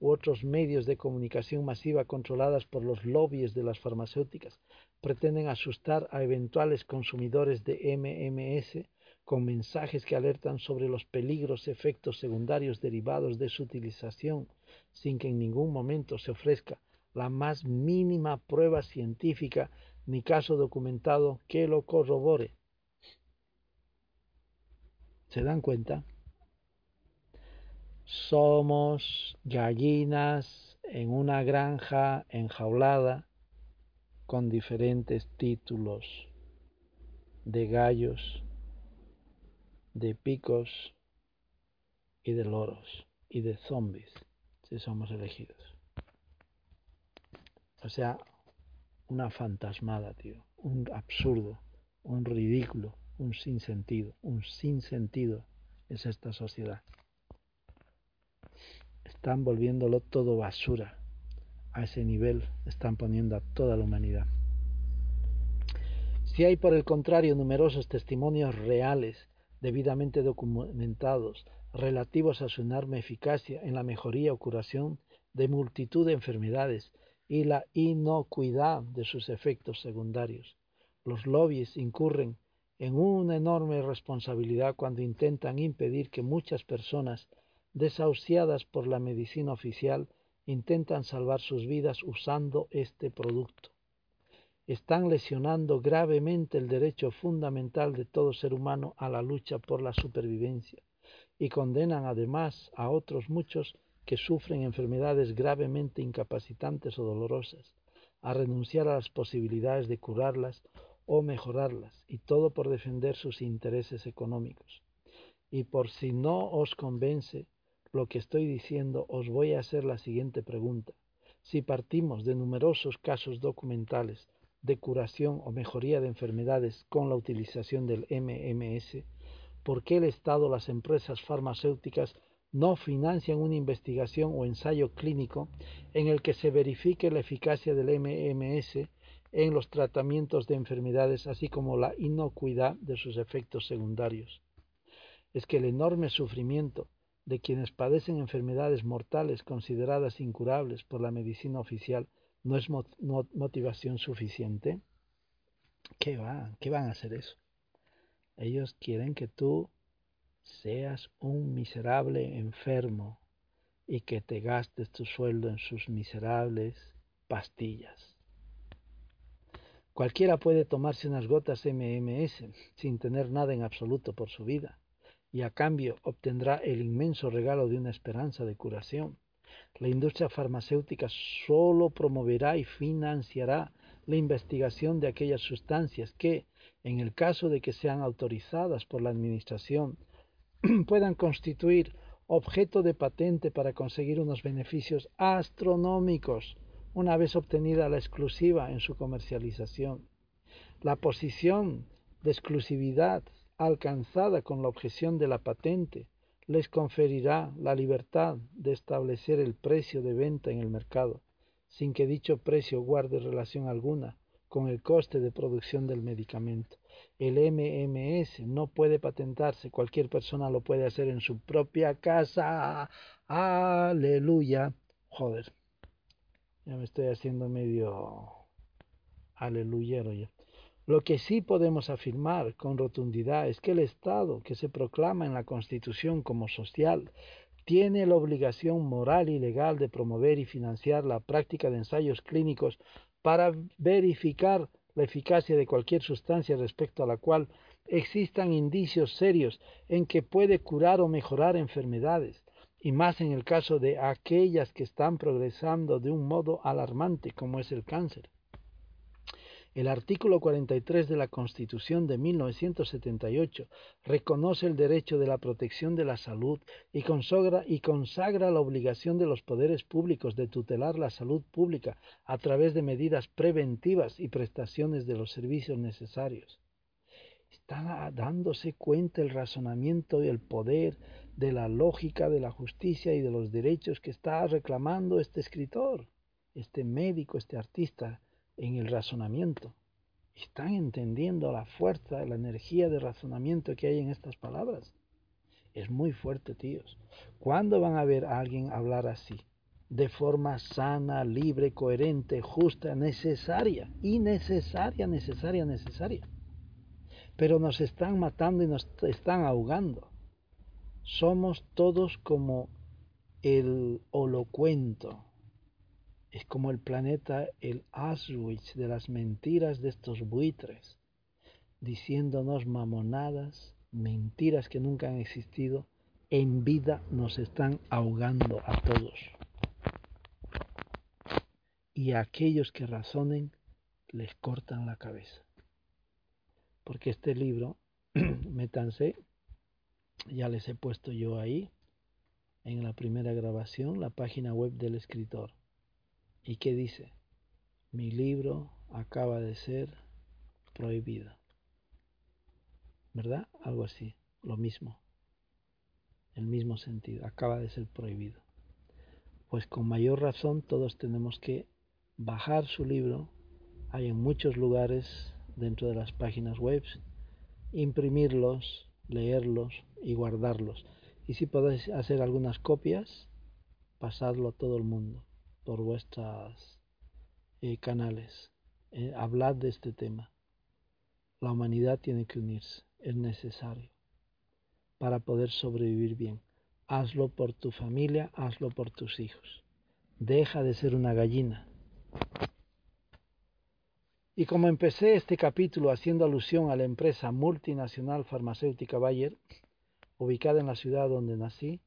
u otros medios de comunicación masiva controladas por los lobbies de las farmacéuticas pretenden asustar a eventuales consumidores de MMS con mensajes que alertan sobre los peligros efectos secundarios derivados de su utilización sin que en ningún momento se ofrezca la más mínima prueba científica ni caso documentado que lo corrobore. ¿Se dan cuenta? Somos gallinas en una granja enjaulada con diferentes títulos de gallos, de picos y de loros y de zombies si somos elegidos. O sea, una fantasmada, tío, un absurdo, un ridículo, un sinsentido, un sinsentido es esta sociedad. Están volviéndolo todo basura. A ese nivel están poniendo a toda la humanidad. Si hay, por el contrario, numerosos testimonios reales, debidamente documentados, relativos a su enorme eficacia en la mejoría o curación de multitud de enfermedades y la inocuidad de sus efectos secundarios. Los lobbies incurren en una enorme responsabilidad cuando intentan impedir que muchas personas, desahuciadas por la medicina oficial, intentan salvar sus vidas usando este producto. Están lesionando gravemente el derecho fundamental de todo ser humano a la lucha por la supervivencia y condenan además a otros muchos que sufren enfermedades gravemente incapacitantes o dolorosas a renunciar a las posibilidades de curarlas o mejorarlas, y todo por defender sus intereses económicos. Y por si no os convence lo que estoy diciendo, os voy a hacer la siguiente pregunta. Si partimos de numerosos casos documentales de curación o mejoría de enfermedades con la utilización del MMS, por qué el Estado o las empresas farmacéuticas no financian una investigación o ensayo clínico en el que se verifique la eficacia del MMS en los tratamientos de enfermedades, así como la inocuidad de sus efectos secundarios. Es que el enorme sufrimiento de quienes padecen enfermedades mortales consideradas incurables por la medicina oficial no es motivación suficiente. ¿Qué, va? ¿Qué van a hacer eso? Ellos quieren que tú seas un miserable enfermo y que te gastes tu sueldo en sus miserables pastillas. Cualquiera puede tomarse unas gotas MMS sin tener nada en absoluto por su vida, y a cambio obtendrá el inmenso regalo de una esperanza de curación. La industria farmacéutica solo promoverá y financiará la investigación de aquellas sustancias que, en el caso de que sean autorizadas por la Administración, (clears throat) puedan constituir objeto de patente para conseguir unos beneficios astronómicos una vez obtenida la exclusiva en su comercialización. La posición de exclusividad alcanzada con la objeción de la patente les conferirá la libertad de establecer el precio de venta en el mercado, sin que dicho precio guarde relación alguna con el coste de producción del medicamento. El MMS no puede patentarse, cualquier persona lo puede hacer en su propia casa. Aleluya. Joder, ya me estoy haciendo medio aleluyero ya. Lo que sí podemos afirmar con rotundidad es que el Estado, que se proclama en la Constitución como social, tiene la obligación moral y legal de promover y financiar la práctica de ensayos clínicos para verificar la eficacia de cualquier sustancia respecto a la cual existan indicios serios en que puede curar o mejorar enfermedades, y más en el caso de aquellas que están progresando de un modo alarmante como es el cáncer. El artículo 43 de la Constitución de 1978 reconoce el derecho de la protección de la salud y consagra, y consagra la obligación de los poderes públicos de tutelar la salud pública a través de medidas preventivas y prestaciones de los servicios necesarios. Está dándose cuenta el razonamiento y el poder de la lógica de la justicia y de los derechos que está reclamando este escritor, este médico, este artista en el razonamiento. ¿Están entendiendo la fuerza, la energía de razonamiento que hay en estas palabras? Es muy fuerte, tíos. ¿Cuándo van a ver a alguien hablar así? De forma sana, libre, coherente, justa, necesaria, innecesaria, necesaria, necesaria. Pero nos están matando y nos están ahogando. Somos todos como el holocuento, es como el planeta, el Auschwitz de las mentiras de estos buitres, diciéndonos mamonadas, mentiras que nunca han existido, en vida nos están ahogando a todos. Y a aquellos que razonen les cortan la cabeza. Porque este libro, (clears throat) métanse, ya les he puesto yo ahí, en la primera grabación, la página web del escritor ¿Y qué dice? Mi libro acaba de ser prohibido. ¿Verdad? Algo así, lo mismo. El mismo sentido, acaba de ser prohibido. Pues con mayor razón todos tenemos que bajar su libro. Hay en muchos lugares dentro de las páginas web, imprimirlos, leerlos y guardarlos. Y si podéis hacer algunas copias, pasadlo a todo el mundo por vuestros eh, canales. Eh, hablad de este tema. La humanidad tiene que unirse, es necesario para poder sobrevivir bien. Hazlo por tu familia, hazlo por tus hijos. Deja de ser una gallina. Y como empecé este capítulo haciendo alusión a la empresa multinacional farmacéutica Bayer, ubicada en la ciudad donde nací,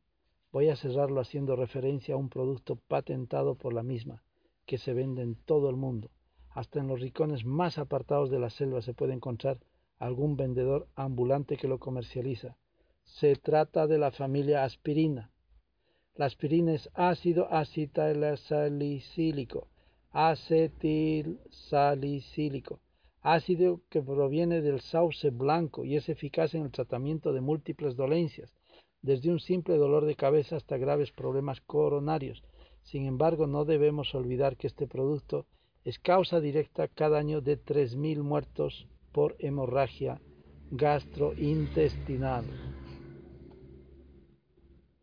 Voy a cerrarlo haciendo referencia a un producto patentado por la misma, que se vende en todo el mundo. Hasta en los rincones más apartados de la selva se puede encontrar algún vendedor ambulante que lo comercializa. Se trata de la familia aspirina. La aspirina es ácido acetilsalicílico, acetilsalicílico, ácido que proviene del sauce blanco y es eficaz en el tratamiento de múltiples dolencias desde un simple dolor de cabeza hasta graves problemas coronarios. Sin embargo, no debemos olvidar que este producto es causa directa cada año de 3.000 muertos por hemorragia gastrointestinal.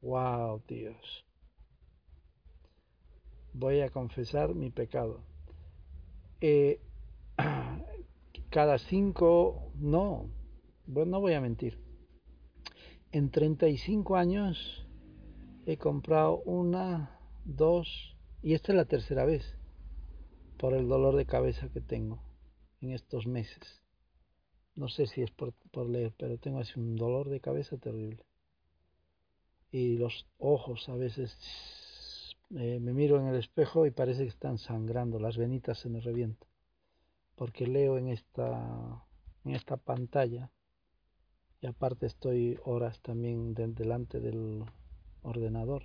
¡Wow, Dios! Voy a confesar mi pecado. Eh, (clears throat) cada cinco, no, bueno, no voy a mentir En 35 años he comprado una, dos y esta es la tercera vez por el dolor de cabeza que tengo en estos meses. No sé si es por, leer, pero tengo así un dolor de cabeza terrible. Y los ojos a veces eh, me miro en el espejo y parece que están sangrando, las venitas se me revientan. Porque leo en esta, en esta pantalla y aparte estoy horas también delante del ordenador.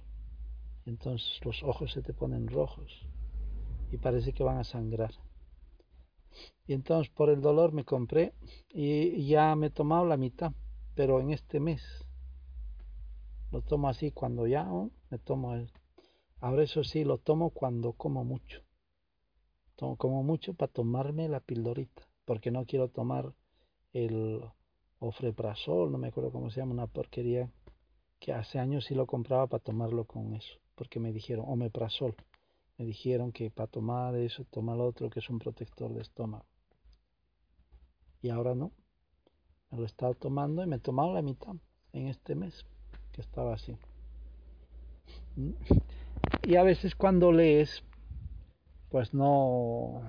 Entonces los ojos se te ponen rojos y parece que van a sangrar. Y entonces por el dolor me compré y ya me he tomado la mitad, pero en este mes. Lo tomo así cuando ya me tomo el... Ahora eso sí, lo tomo cuando como mucho. Tomo como mucho para tomarme la pildorita, porque no quiero tomar el ofreprazol, no me acuerdo cómo se llama, una porquería que hace años sí lo compraba para tomarlo con eso, porque me dijeron, omeprazol, me dijeron que para tomar eso, toma lo otro que es un protector de estómago. Y ahora no, me lo he estado tomando y me he tomado la mitad en este mes, que estaba así. Y a veces cuando lees, pues no,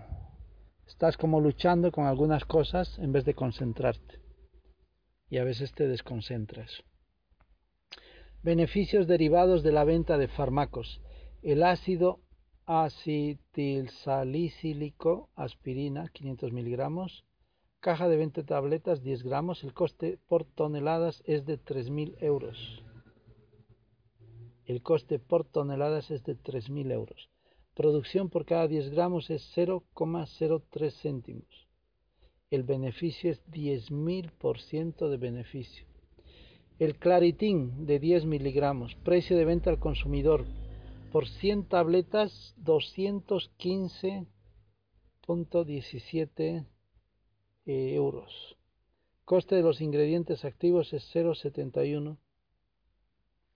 estás como luchando con algunas cosas en vez de concentrarte y a veces te desconcentras. Beneficios derivados de la venta de fármacos. El ácido acetilsalicílico, aspirina, 500 miligramos. Caja de 20 tabletas, 10 gramos. El coste por toneladas es de 3.000 euros. El coste por toneladas es de 3.000 euros. Producción por cada 10 gramos es 0,03 céntimos el beneficio es 10.000% de beneficio. El claritín de 10 miligramos, precio de venta al consumidor, por 100 tabletas 215.17 eh, euros. Coste de los ingredientes activos es 0,71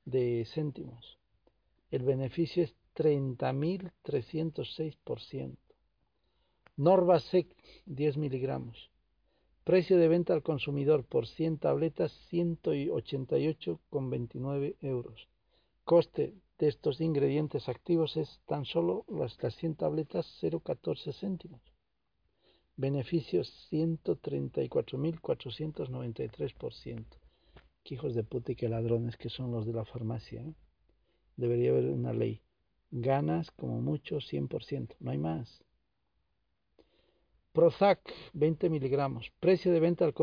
de céntimos. El beneficio es 30.306%. Norvasec 10 miligramos. Precio de venta al consumidor por 100 tabletas 188,29 euros. Coste de estos ingredientes activos es tan solo las, 100 tabletas 0,14 céntimos. Beneficios 134.493%. Qué hijos de puta y qué ladrones que son los de la farmacia. ¿eh? Debería haber una ley. Ganas como mucho 100%, no hay más. Prozac 20 miligramos. Precio de venta al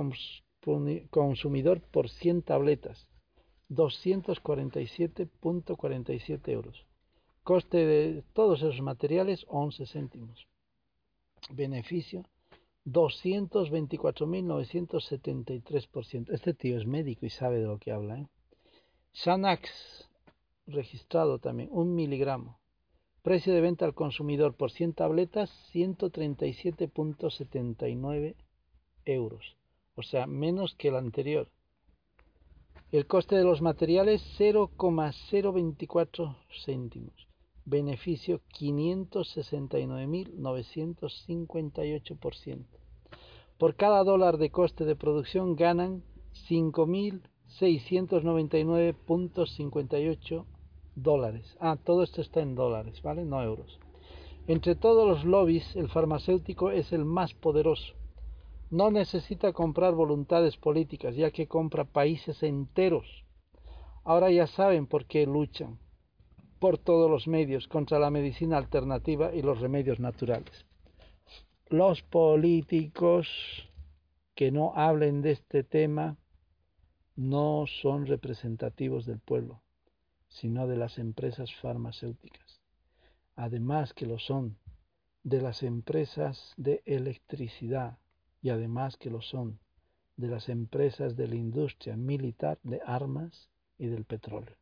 consumidor por 100 tabletas. 247.47 euros. Coste de todos esos materiales 11 céntimos. Beneficio 224.973%. Este tío es médico y sabe de lo que habla. ¿eh? Xanax registrado también, un miligramo. Precio de venta al consumidor por 100 tabletas 137.79 euros, o sea, menos que el anterior. El coste de los materiales 0,024 céntimos. Beneficio 569.958%. Por cada dólar de coste de producción ganan 5.699.58 dólares. Ah, todo esto está en dólares, ¿vale? No euros. Entre todos los lobbies, el farmacéutico es el más poderoso. No necesita comprar voluntades políticas, ya que compra países enteros. Ahora ya saben por qué luchan por todos los medios contra la medicina alternativa y los remedios naturales. Los políticos que no hablen de este tema no son representativos del pueblo sino de las empresas farmacéuticas. Además que lo son de las empresas de electricidad y además que lo son de las empresas de la industria militar de armas y del petróleo.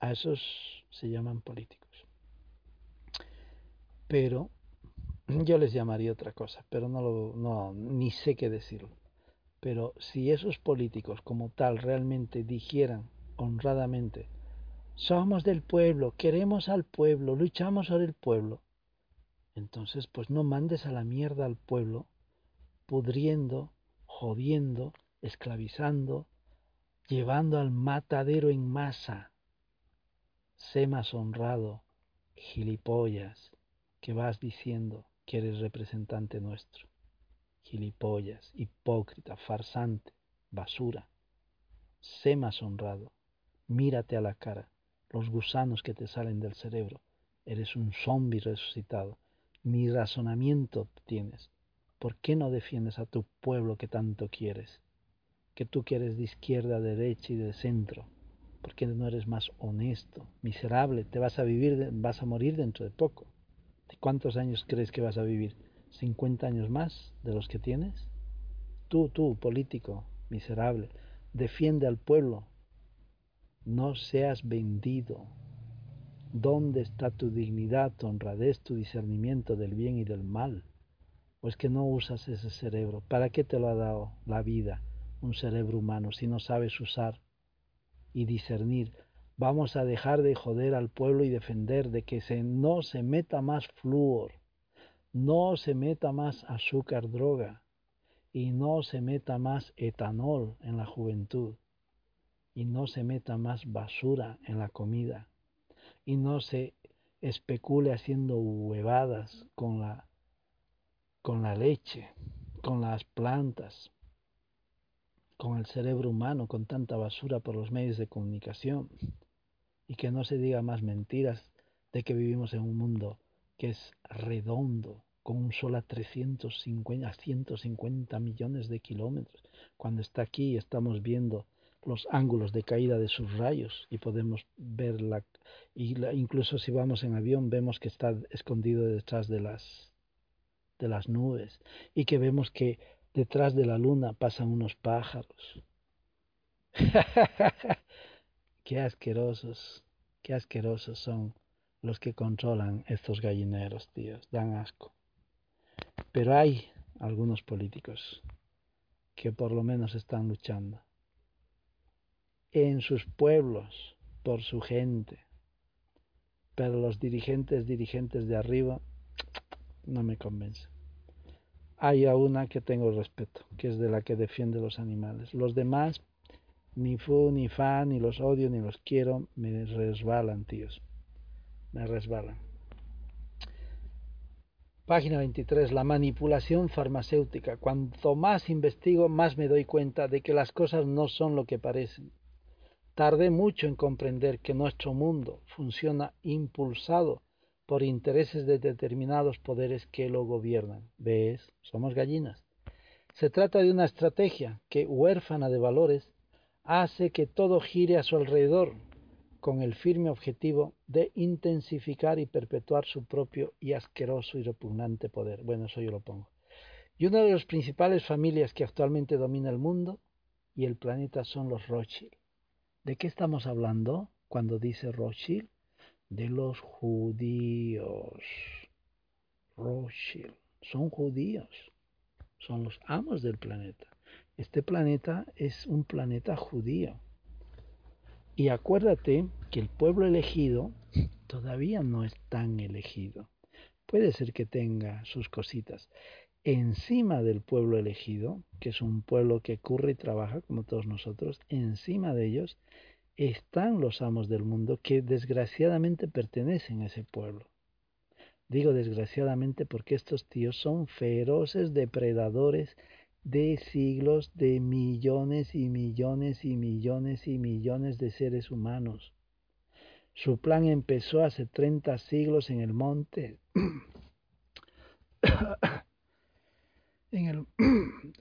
A esos se llaman políticos. Pero yo les llamaría otra cosa, pero no lo no ni sé qué decirlo. Pero si esos políticos como tal realmente dijeran honradamente, somos del pueblo, queremos al pueblo, luchamos por el pueblo. Entonces, pues no mandes a la mierda al pueblo, pudriendo, jodiendo, esclavizando, llevando al matadero en masa. Sé más honrado, gilipollas, que vas diciendo que eres representante nuestro. Gilipollas, hipócrita, farsante, basura. Sé más honrado, mírate a la cara, los gusanos que te salen del cerebro. Eres un zombi resucitado. Ni razonamiento tienes. ¿Por qué no defiendes a tu pueblo que tanto quieres? Que tú quieres de izquierda, de derecha y de centro. ¿Por qué no eres más honesto? Miserable, te vas a vivir, vas a morir dentro de poco. ¿De cuántos años crees que vas a vivir? ¿50 años más de los que tienes? Tú, tú, político, miserable, defiende al pueblo. No seas vendido. ¿Dónde está tu dignidad, tu honradez, tu discernimiento del bien y del mal? Pues que no usas ese cerebro. ¿Para qué te lo ha dado la vida, un cerebro humano, si no sabes usar y discernir? Vamos a dejar de joder al pueblo y defender de que no se meta más flúor, no se meta más azúcar, droga, y no se meta más etanol en la juventud, y no se meta más basura en la comida, y no se especule haciendo huevadas con la con la leche, con las plantas, con el cerebro humano, con tanta basura por los medios de comunicación, y que no se diga más mentiras de que vivimos en un mundo que es redondo, con un sol a 350, a 150 millones de kilómetros, cuando está aquí estamos viendo los ángulos de caída de sus rayos y podemos verla, y incluso si vamos en avión vemos que está escondido detrás de las de las nubes y que vemos que detrás de la luna pasan unos pájaros. (laughs) qué asquerosos, qué asquerosos son los que controlan estos gallineros, tíos, dan asco. Pero hay algunos políticos que por lo menos están luchando en sus pueblos por su gente. Pero los dirigentes, dirigentes de arriba, no me convence. Hay a una que tengo respeto, que es de la que defiende los animales. Los demás, ni fu, ni fa, ni los odio, ni los quiero, me resbalan, tíos. Me resbalan. Página 23. La manipulación farmacéutica. Cuanto más investigo, más me doy cuenta de que las cosas no son lo que parecen. Tardé mucho en comprender que nuestro mundo funciona impulsado por intereses de determinados poderes que lo gobiernan. ¿Ves? Somos gallinas. Se trata de una estrategia que, huérfana de valores, hace que todo gire a su alrededor, con el firme objetivo de intensificar y perpetuar su propio y asqueroso y repugnante poder. Bueno, eso yo lo pongo. Y una de las principales familias que actualmente domina el mundo y el planeta son los Rothschild. ¿De qué estamos hablando cuando dice Rothschild? de los judíos. Rothschild. Son judíos. Son los amos del planeta. Este planeta es un planeta judío. Y acuérdate que el pueblo elegido todavía no es tan elegido. Puede ser que tenga sus cositas. Encima del pueblo elegido, que es un pueblo que curre y trabaja como todos nosotros, encima de ellos están los amos del mundo que desgraciadamente pertenecen a ese pueblo. Digo desgraciadamente porque estos tíos son feroces depredadores de siglos, de millones y millones y millones y millones de seres humanos. Su plan empezó hace 30 siglos en el monte. (coughs) en el (coughs)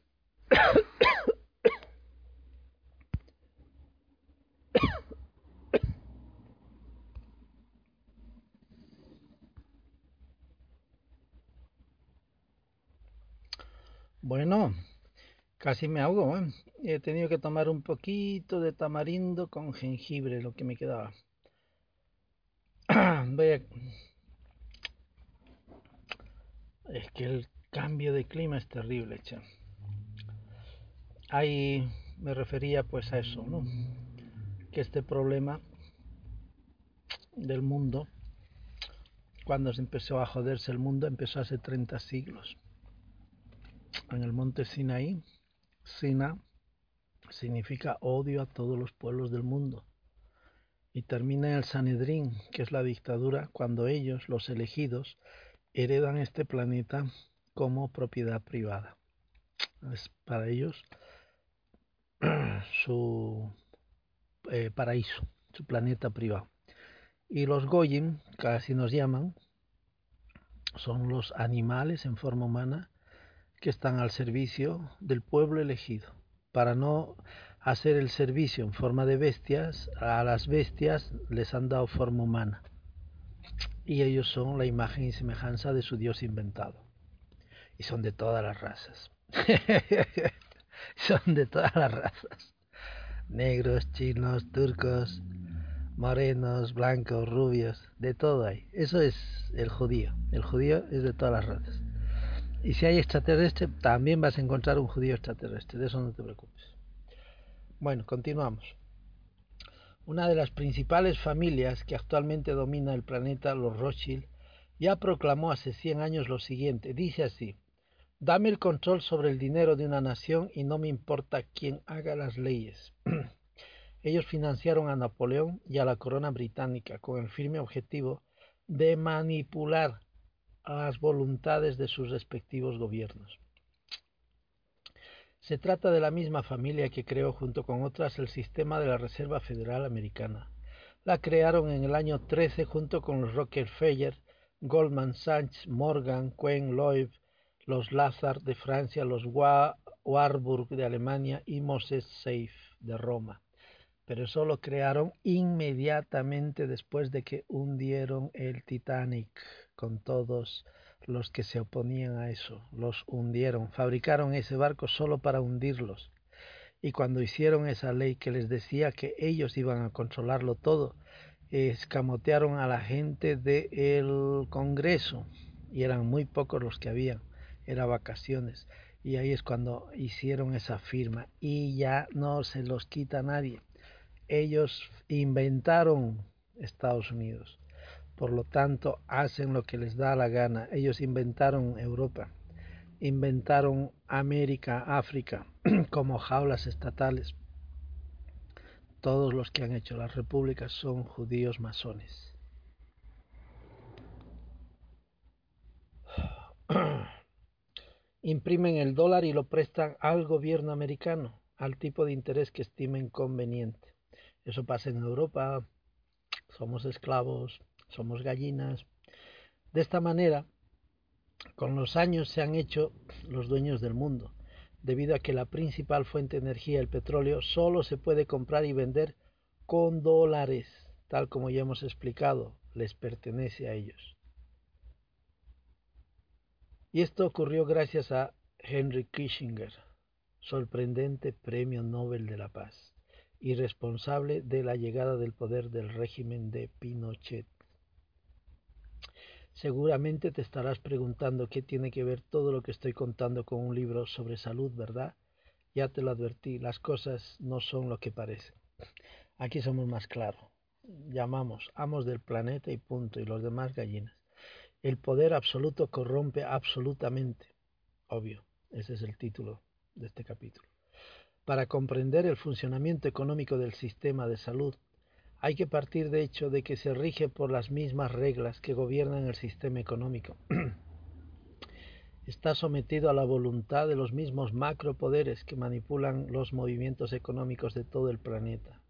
Bueno, casi me ahogo. ¿eh? He tenido que tomar un poquito de tamarindo con jengibre, lo que me quedaba. Es que el cambio de clima es terrible, che. Ahí me refería pues a eso, ¿no? Que este problema del mundo, cuando se empezó a joderse el mundo, empezó hace 30 siglos en el monte Sinaí, Sina, significa odio a todos los pueblos del mundo. Y termina el Sanedrín, que es la dictadura, cuando ellos, los elegidos, heredan este planeta como propiedad privada. Es para ellos (clears throat) su eh, paraíso, su planeta privado. Y los Goyim, casi nos llaman, son los animales en forma humana que están al servicio del pueblo elegido. Para no hacer el servicio en forma de bestias, a las bestias les han dado forma humana. Y ellos son la imagen y semejanza de su Dios inventado. Y son de todas las razas. (laughs) son de todas las razas. Negros, chinos, turcos, morenos, blancos, rubios, de todo hay. Eso es el judío. El judío es de todas las razas. Y si hay extraterrestre, también vas a encontrar un judío extraterrestre. De eso no te preocupes. Bueno, continuamos. Una de las principales familias que actualmente domina el planeta, los Rothschild, ya proclamó hace 100 años lo siguiente. Dice así, dame el control sobre el dinero de una nación y no me importa quién haga las leyes. (clears throat) Ellos financiaron a Napoleón y a la corona británica con el firme objetivo de manipular las voluntades de sus respectivos gobiernos. Se trata de la misma familia que creó junto con otras el sistema de la Reserva Federal Americana. La crearon en el año 13 junto con los Rockefeller, Goldman Sachs, Morgan, Quinn, Loeb, los Lazar de Francia, los Warburg de Alemania y Moses Seif de Roma pero eso lo crearon inmediatamente después de que hundieron el Titanic con todos los que se oponían a eso. Los hundieron, fabricaron ese barco solo para hundirlos. Y cuando hicieron esa ley que les decía que ellos iban a controlarlo todo, escamotearon a la gente del Congreso y eran muy pocos los que habían, era vacaciones. Y ahí es cuando hicieron esa firma y ya no se los quita nadie ellos inventaron Estados Unidos. Por lo tanto, hacen lo que les da la gana. Ellos inventaron Europa, inventaron América, África, (clears throat) como jaulas estatales. Todos los que han hecho las repúblicas son judíos masones. (clears throat) Imprimen el dólar y lo prestan al gobierno americano, al tipo de interés que estimen conveniente. Eso pasa en Europa, somos esclavos, somos gallinas. De esta manera, con los años se han hecho los dueños del mundo, debido a que la principal fuente de energía, el petróleo, solo se puede comprar y vender con dólares, tal como ya hemos explicado, les pertenece a ellos. Y esto ocurrió gracias a Henry Kissinger, sorprendente Premio Nobel de la Paz y responsable de la llegada del poder del régimen de Pinochet. Seguramente te estarás preguntando qué tiene que ver todo lo que estoy contando con un libro sobre salud, ¿verdad? Ya te lo advertí, las cosas no son lo que parecen. Aquí somos más claros. Llamamos amos del planeta y punto, y los demás gallinas. El poder absoluto corrompe absolutamente. Obvio, ese es el título de este capítulo. Para comprender el funcionamiento económico del sistema de salud, hay que partir de hecho de que se rige por las mismas reglas que gobiernan el sistema económico. (clears throat) Está sometido a la voluntad de los mismos macropoderes que manipulan los movimientos económicos de todo el planeta.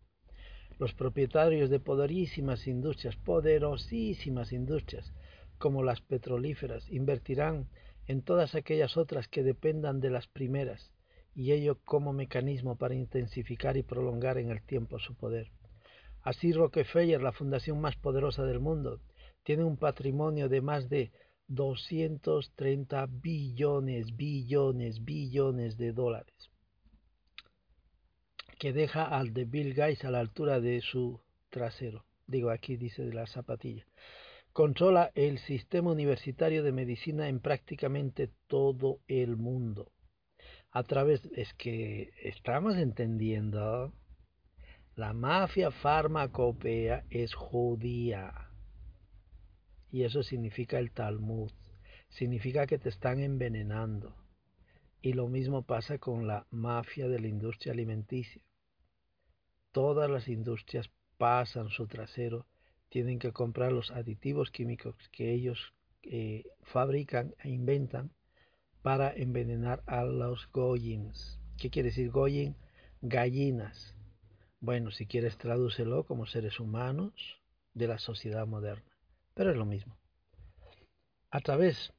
Los propietarios de poderísimas industrias, poderosísimas industrias, como las petrolíferas, invertirán en todas aquellas otras que dependan de las primeras y ello como mecanismo para intensificar y prolongar en el tiempo su poder. Así Rockefeller, la fundación más poderosa del mundo, tiene un patrimonio de más de 230 billones, billones, billones de dólares, que deja al de Bill Gates a la altura de su trasero. Digo, aquí dice de la zapatilla. Controla el sistema universitario de medicina en prácticamente todo el mundo a través, es que estamos entendiendo, la mafia farmacopea es judía. Y eso significa el Talmud. Significa que te están envenenando. Y lo mismo pasa con la mafia de la industria alimenticia. Todas las industrias pasan su trasero, tienen que comprar los aditivos químicos que ellos eh, fabrican e inventan para envenenar a los goyins. ¿Qué quiere decir goyin? Gallinas. Bueno, si quieres tradúcelo como seres humanos de la sociedad moderna, pero es lo mismo. A través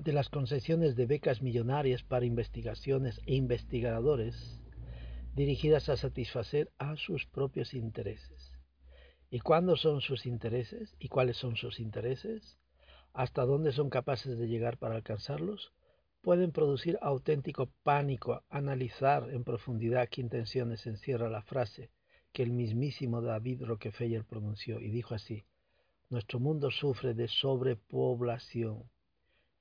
de las concesiones de becas millonarias para investigaciones e investigadores dirigidas a satisfacer a sus propios intereses. ¿Y cuándo son sus intereses? ¿Y cuáles son sus intereses? ¿Hasta dónde son capaces de llegar para alcanzarlos? Pueden producir auténtico pánico, analizar en profundidad qué intenciones encierra la frase que el mismísimo David Rockefeller pronunció y dijo así, nuestro mundo sufre de sobrepoblación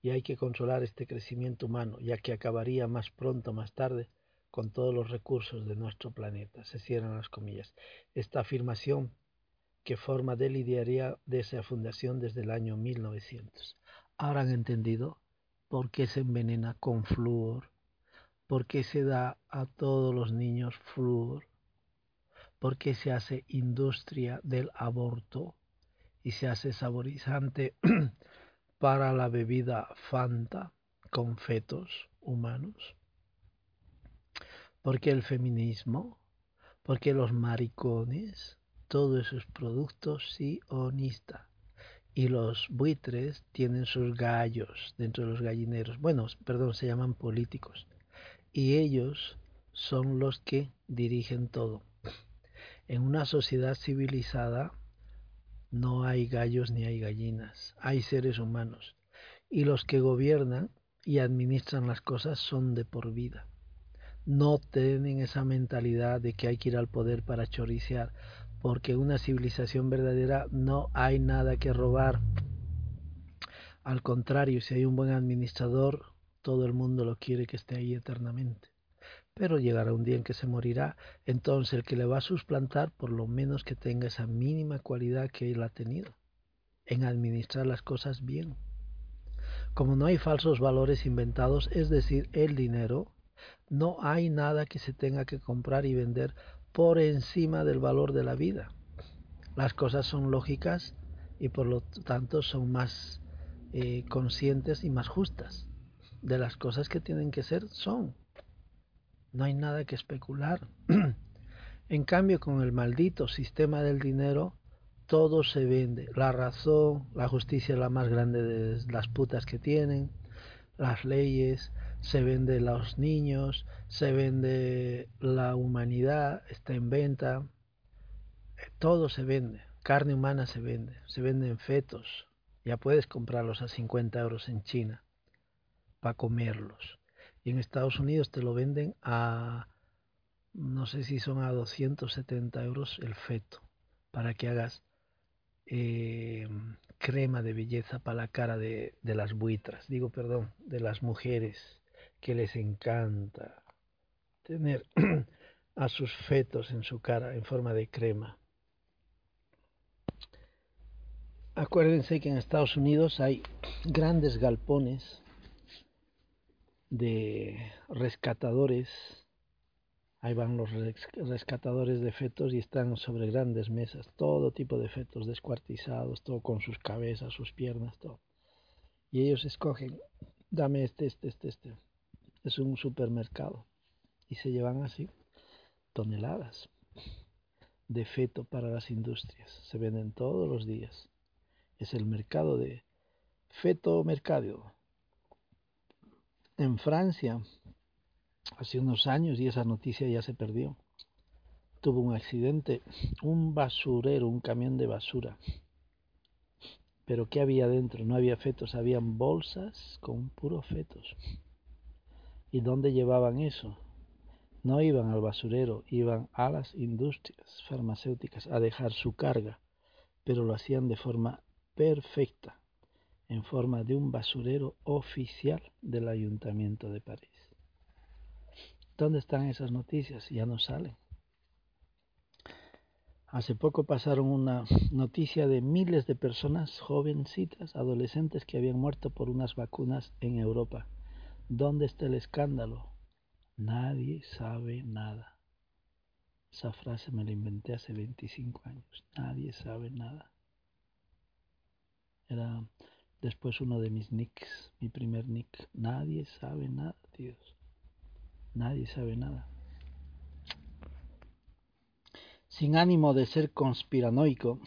y hay que controlar este crecimiento humano, ya que acabaría más pronto o más tarde con todos los recursos de nuestro planeta. Se cierran las comillas. Esta afirmación que forma del idearia de esa fundación desde el año 1900. Ahora han entendido por qué se envenena con flúor, por qué se da a todos los niños flúor, por qué se hace industria del aborto y se hace saborizante (clears throat) para la bebida Fanta con fetos humanos? Porque el feminismo, porque los maricones, todos esos productos sionistas. Y los buitres tienen sus gallos dentro de los gallineros. Bueno, perdón, se llaman políticos. Y ellos son los que dirigen todo. En una sociedad civilizada no hay gallos ni hay gallinas, hay seres humanos. Y los que gobiernan y administran las cosas son de por vida. No tienen esa mentalidad de que hay que ir al poder para choriciar, porque una civilización verdadera no hay nada que robar. Al contrario, si hay un buen administrador, todo el mundo lo quiere que esté ahí eternamente. Pero llegará un día en que se morirá, entonces el que le va a suplantar, por lo menos que tenga esa mínima cualidad que él ha tenido, en administrar las cosas bien. Como no hay falsos valores inventados, es decir, el dinero, no hay nada que se tenga que comprar y vender por encima del valor de la vida. Las cosas son lógicas y por lo tanto son más eh, conscientes y más justas. De las cosas que tienen que ser, son. No hay nada que especular. (clears throat) en cambio, con el maldito sistema del dinero, todo se vende. La razón, la justicia es la más grande de las putas que tienen, las leyes, se vende los niños, se vende la humanidad, está en venta, todo se vende, carne humana se vende, se venden fetos, ya puedes comprarlos a 50 euros en China para comerlos. Y en Estados Unidos te lo venden a, no sé si son a 270 euros el feto, para que hagas eh, crema de belleza para la cara de, de las buitras, digo perdón, de las mujeres que les encanta tener (clears throat) a sus fetos en su cara en forma de crema. Acuérdense que en Estados Unidos hay grandes galpones de rescatadores. Ahí van los rescatadores de fetos y están sobre grandes mesas, todo tipo de fetos descuartizados, todo con sus cabezas, sus piernas, todo. Y ellos escogen, dame este, este, este, este. Es un supermercado. Y se llevan así toneladas de feto para las industrias. Se venden todos los días. Es el mercado de feto mercado en Francia hace unos años y esa noticia ya se perdió. Tuvo un accidente, un basurero, un camión de basura. Pero ¿qué había dentro? No había fetos, habían bolsas con puros fetos. ¿Y dónde llevaban eso? No iban al basurero, iban a las industrias farmacéuticas a dejar su carga, pero lo hacían de forma perfecta en forma de un basurero oficial del Ayuntamiento de París. ¿Dónde están esas noticias? Ya no salen. Hace poco pasaron una noticia de miles de personas jovencitas, adolescentes que habían muerto por unas vacunas en Europa. ¿Dónde está el escándalo? Nadie sabe nada. Esa frase me la inventé hace 25 años. Nadie sabe nada. Era después uno de mis nicks, mi primer nick. Nadie sabe nada, tíos. Nadie sabe nada. Sin ánimo de ser conspiranoico,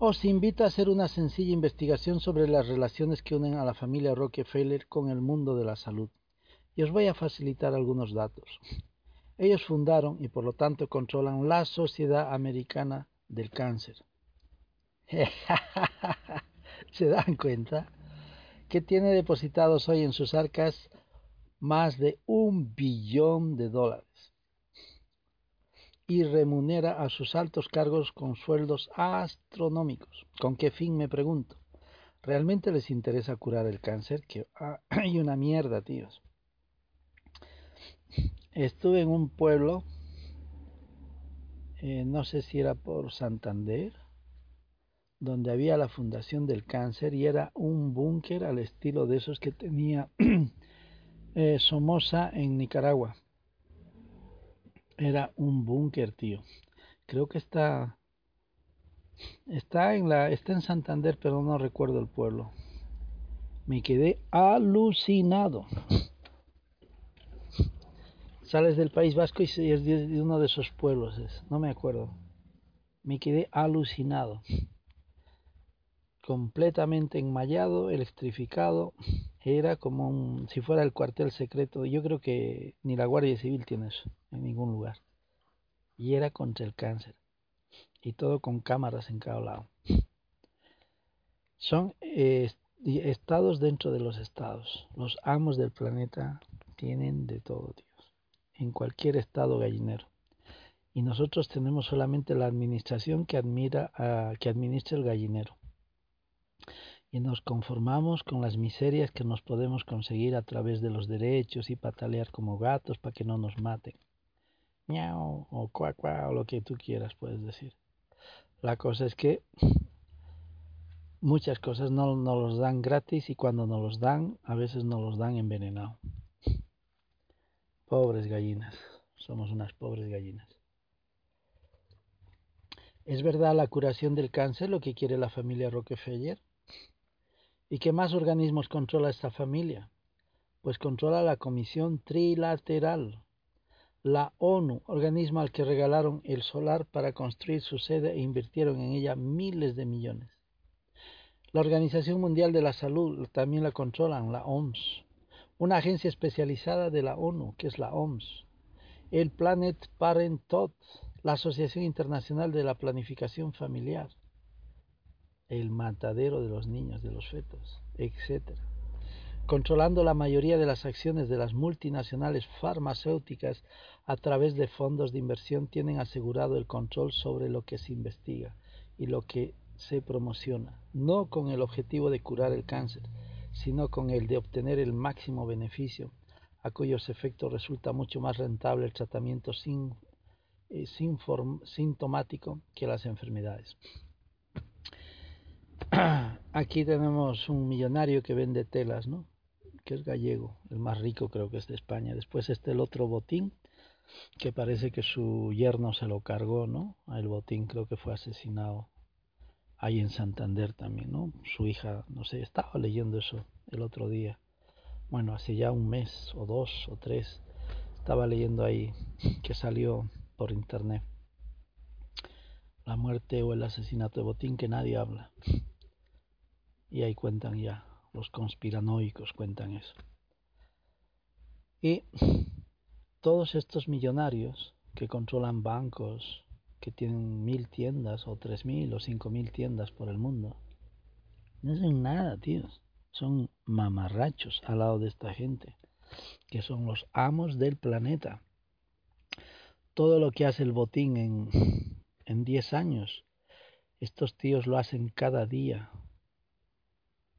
os invito a hacer una sencilla investigación sobre las relaciones que unen a la familia Rockefeller con el mundo de la salud. Y os voy a facilitar algunos datos. Ellos fundaron y por lo tanto controlan la Sociedad Americana del Cáncer. (laughs) ¿Se dan cuenta? Que tiene depositados hoy en sus arcas más de un billón de dólares y remunera a sus altos cargos con sueldos astronómicos. ¿Con qué fin me pregunto? ¿Realmente les interesa curar el cáncer? Que (clears throat) hay una mierda, tíos. Estuve en un pueblo, eh, no sé si era por Santander, donde había la Fundación del Cáncer y era un búnker al estilo de esos que tenía (clears throat) eh, Somoza en Nicaragua. Era un búnker, tío. Creo que está está en la está en Santander, pero no recuerdo el pueblo. Me quedé alucinado. Sales del País Vasco y es de uno de esos pueblos, no me acuerdo. Me quedé alucinado. Completamente enmayado, electrificado. Era como si fuera el cuartel secreto. Yo creo que ni la Guardia Civil tiene eso en ningún lugar. Y era contra el cáncer. Y todo con cámaras en cada lado. Son estados dentro de los estados. Los amos del planeta tienen de todo, Dios. En cualquier estado gallinero. Y nosotros tenemos solamente la administración que, admira, que administra el gallinero y nos conformamos con las miserias que nos podemos conseguir a través de los derechos y patalear como gatos para que no nos maten. Miau o cuá o lo que tú quieras puedes decir. La cosa es que (laughs) muchas cosas no nos los dan gratis y cuando nos los dan, a veces nos los dan envenenado. Pobres gallinas, somos unas pobres gallinas. ¿Es verdad la curación del cáncer lo que quiere la familia Rockefeller? ¿Y qué más organismos controla esta familia? Pues controla la Comisión Trilateral, la ONU, organismo al que regalaron el solar para construir su sede e invirtieron en ella miles de millones. La Organización Mundial de la Salud también la controlan, la OMS, una agencia especializada de la ONU, que es la OMS, el Planet Parenthood, la Asociación Internacional de la Planificación Familiar, el matadero de los niños, de los fetos, etc. Controlando la mayoría de las acciones de las multinacionales farmacéuticas a través de fondos de inversión tienen asegurado el control sobre lo que se investiga y lo que se promociona, no con el objetivo de curar el cáncer, sino con el de obtener el máximo beneficio, a cuyos efectos resulta mucho más rentable el tratamiento sin, eh, sintomático que las enfermedades. (clears throat) Aquí tenemos un millonario que vende telas, ¿no? Que es gallego, el más rico creo que es de España. Después está el otro botín, que parece que su yerno se lo cargó, ¿no? El botín creo que fue asesinado ahí en Santander también, ¿no? Su hija, no sé, estaba leyendo eso el otro día. Bueno, hace ya un mes o dos o tres, estaba leyendo ahí que salió por internet la muerte o el asesinato de Botín que nadie habla. Y ahí cuentan ya, los conspiranoicos cuentan eso. Y todos estos millonarios que controlan bancos, que tienen mil tiendas o tres mil o cinco mil tiendas por el mundo, no hacen nada, tíos. Son mamarrachos al lado de esta gente, que son los amos del planeta. Todo lo que hace el botín en, en diez años, estos tíos lo hacen cada día,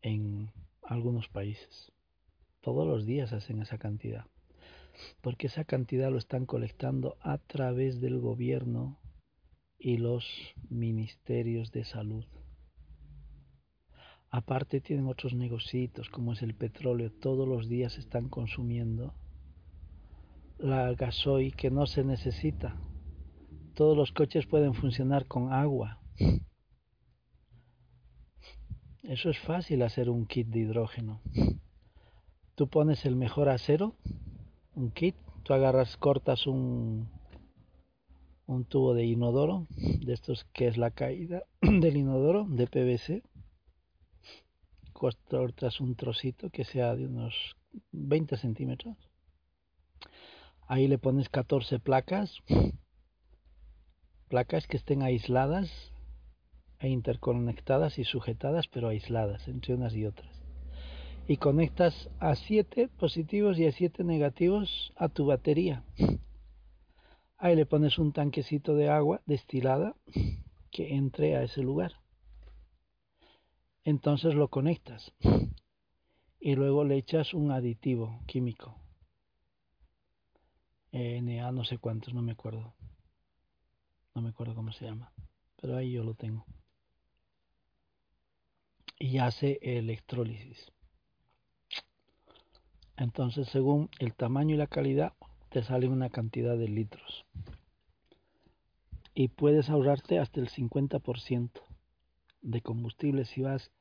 en algunos países. Todos los días hacen esa cantidad. Porque esa cantidad lo están colectando a través del gobierno y los ministerios de salud. Aparte tienen otros negocios, como es el petróleo. Todos los días están consumiendo la gasoil que no se necesita. Todos los coches pueden funcionar con agua. Eso es fácil hacer un kit de hidrógeno. Tú pones el mejor acero, un kit, tú agarras, cortas un, un tubo de inodoro, de estos que es la caída (clears throat) del inodoro, de PVC, cortas un trocito que sea de unos 20 centímetros. Ahí le pones 14 placas, placas que estén aisladas e interconectadas y sujetadas, pero aisladas entre unas y otras. Y conectas a 7 positivos y a 7 negativos a tu batería. Ahí le pones un tanquecito de agua destilada que entre a ese lugar entonces lo conectas y luego le echas un aditivo químico. Na no sé cuántos, no me acuerdo. No me acuerdo cómo se llama, pero ahí yo lo tengo. Y hace electrólisis. Entonces, según el tamaño y la calidad, te sale una cantidad de litros. Y puedes ahorrarte hasta el 50% de combustible si vas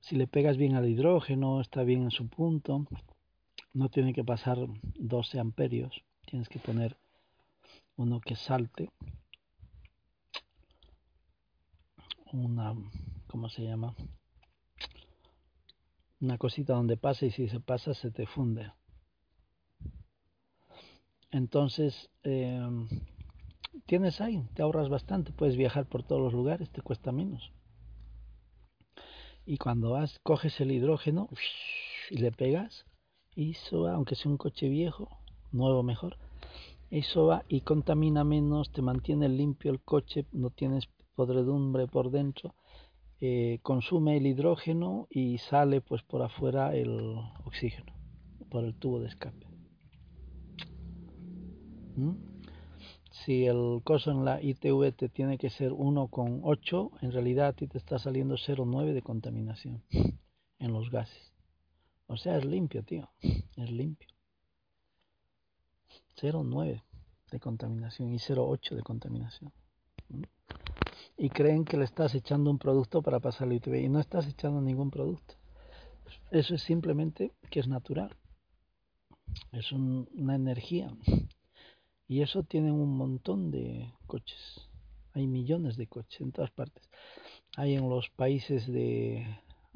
si le pegas bien al hidrógeno, está bien en su punto, no tiene que pasar 12 amperios, tienes que poner uno que salte, una, ¿cómo se llama? Una cosita donde pasa y si se pasa se te funde. Entonces, eh, tienes ahí, te ahorras bastante, puedes viajar por todos los lugares, te cuesta menos y cuando vas, coges el hidrógeno y le pegas, y eso va, aunque sea un coche viejo, nuevo mejor, eso va y contamina menos, te mantiene limpio el coche, no tienes podredumbre por dentro, eh, consume el hidrógeno y sale pues por afuera el oxígeno, por el tubo de escape. ¿Mm? si el coso en la ITV te tiene que ser 1,8, en realidad a ti te está saliendo 0,9 de contaminación (laughs) en los gases. O sea, es limpio, tío. Es limpio. 0,9 de contaminación y 0,8 de contaminación. Y creen que le estás echando un producto para pasar la ITV y no estás echando ningún producto. Eso es simplemente que es natural. Es una energía y eso tiene un montón de coches. Hay millones de coches en todas partes. Hay en los países de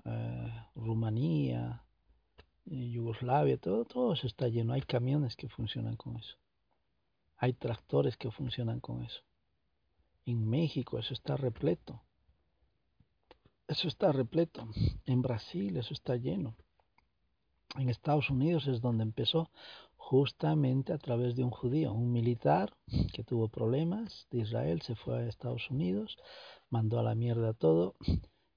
eh, Rumanía, eh, Yugoslavia, todo, todo eso está lleno. Hay camiones que funcionan con eso. Hay tractores que funcionan con eso. En México eso está repleto. Eso está repleto. En Brasil eso está lleno. En Estados Unidos es donde empezó justamente a través de un judío, un militar que tuvo problemas de Israel, se fue a Estados Unidos, mandó a la mierda todo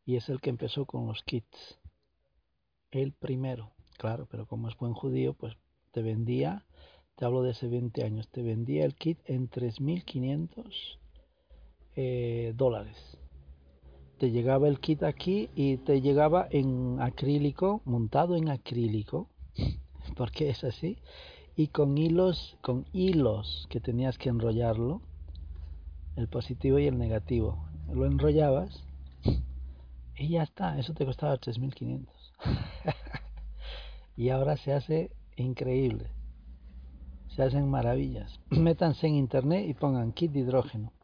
y es el que empezó con los kits. El primero, claro, pero como es buen judío, pues te vendía, te hablo de hace 20 años, te vendía el kit en 3.500 eh, dólares. Te llegaba el kit aquí y te llegaba en acrílico, montado en acrílico, (laughs) porque es así, y con hilos, con hilos que tenías que enrollarlo, el positivo y el negativo. Lo enrollabas (laughs) y ya está, eso te costaba 3.500. (laughs) y ahora se hace increíble. Se hacen maravillas. (clears throat) Métanse en internet y pongan kit de hidrógeno.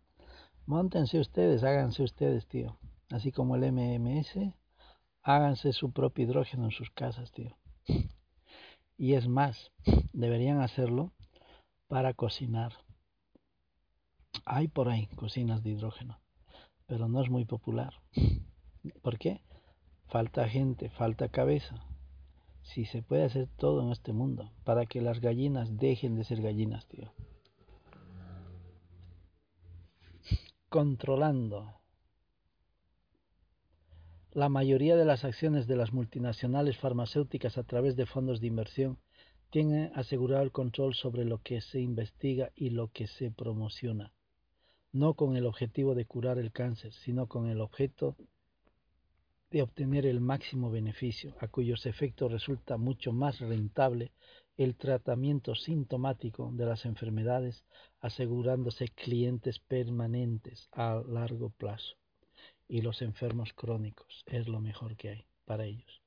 Móntense ustedes, háganse ustedes, tío. Así como el MMS, háganse su propio hidrógeno en sus casas, tío. Y es más, deberían hacerlo para cocinar. Hay por ahí cocinas de hidrógeno, pero no es muy popular. ¿Por qué? Falta gente, falta cabeza. Si se puede hacer todo en este mundo para que las gallinas dejen de ser gallinas, tío. Controlando. La mayoría de las acciones de las multinacionales farmacéuticas a través de fondos de inversión tienen asegurado el control sobre lo que se investiga y lo que se promociona, no con el objetivo de curar el cáncer, sino con el objeto de obtener el máximo beneficio, a cuyos efectos resulta mucho más rentable el tratamiento sintomático de las enfermedades, asegurándose clientes permanentes a largo plazo. Y los enfermos crónicos es lo mejor que hay para ellos.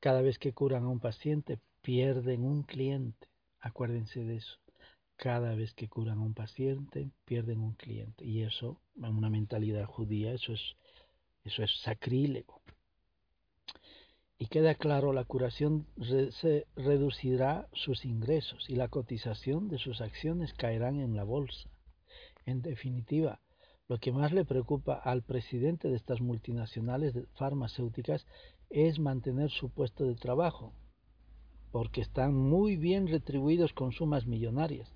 Cada vez que curan a un paciente, pierden un cliente. Acuérdense de eso. Cada vez que curan a un paciente, pierden un cliente. Y eso, en una mentalidad judía, eso es, eso es sacrílego. Y queda claro, la curación se reducirá sus ingresos y la cotización de sus acciones caerán en la bolsa. En definitiva, lo que más le preocupa al presidente de estas multinacionales farmacéuticas es mantener su puesto de trabajo, porque están muy bien retribuidos con sumas millonarias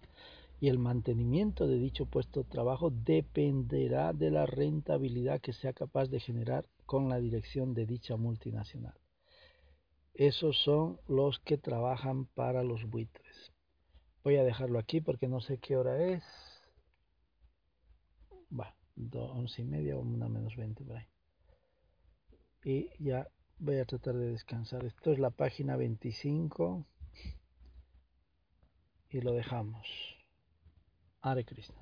y el mantenimiento de dicho puesto de trabajo dependerá de la rentabilidad que sea capaz de generar con la dirección de dicha multinacional. Esos son los que trabajan para los buitres. Voy a dejarlo aquí porque no sé qué hora es. Va, once y media o una menos veinte por ahí. Y ya voy a tratar de descansar. Esto es la página 25 y lo dejamos. Hare Krishna.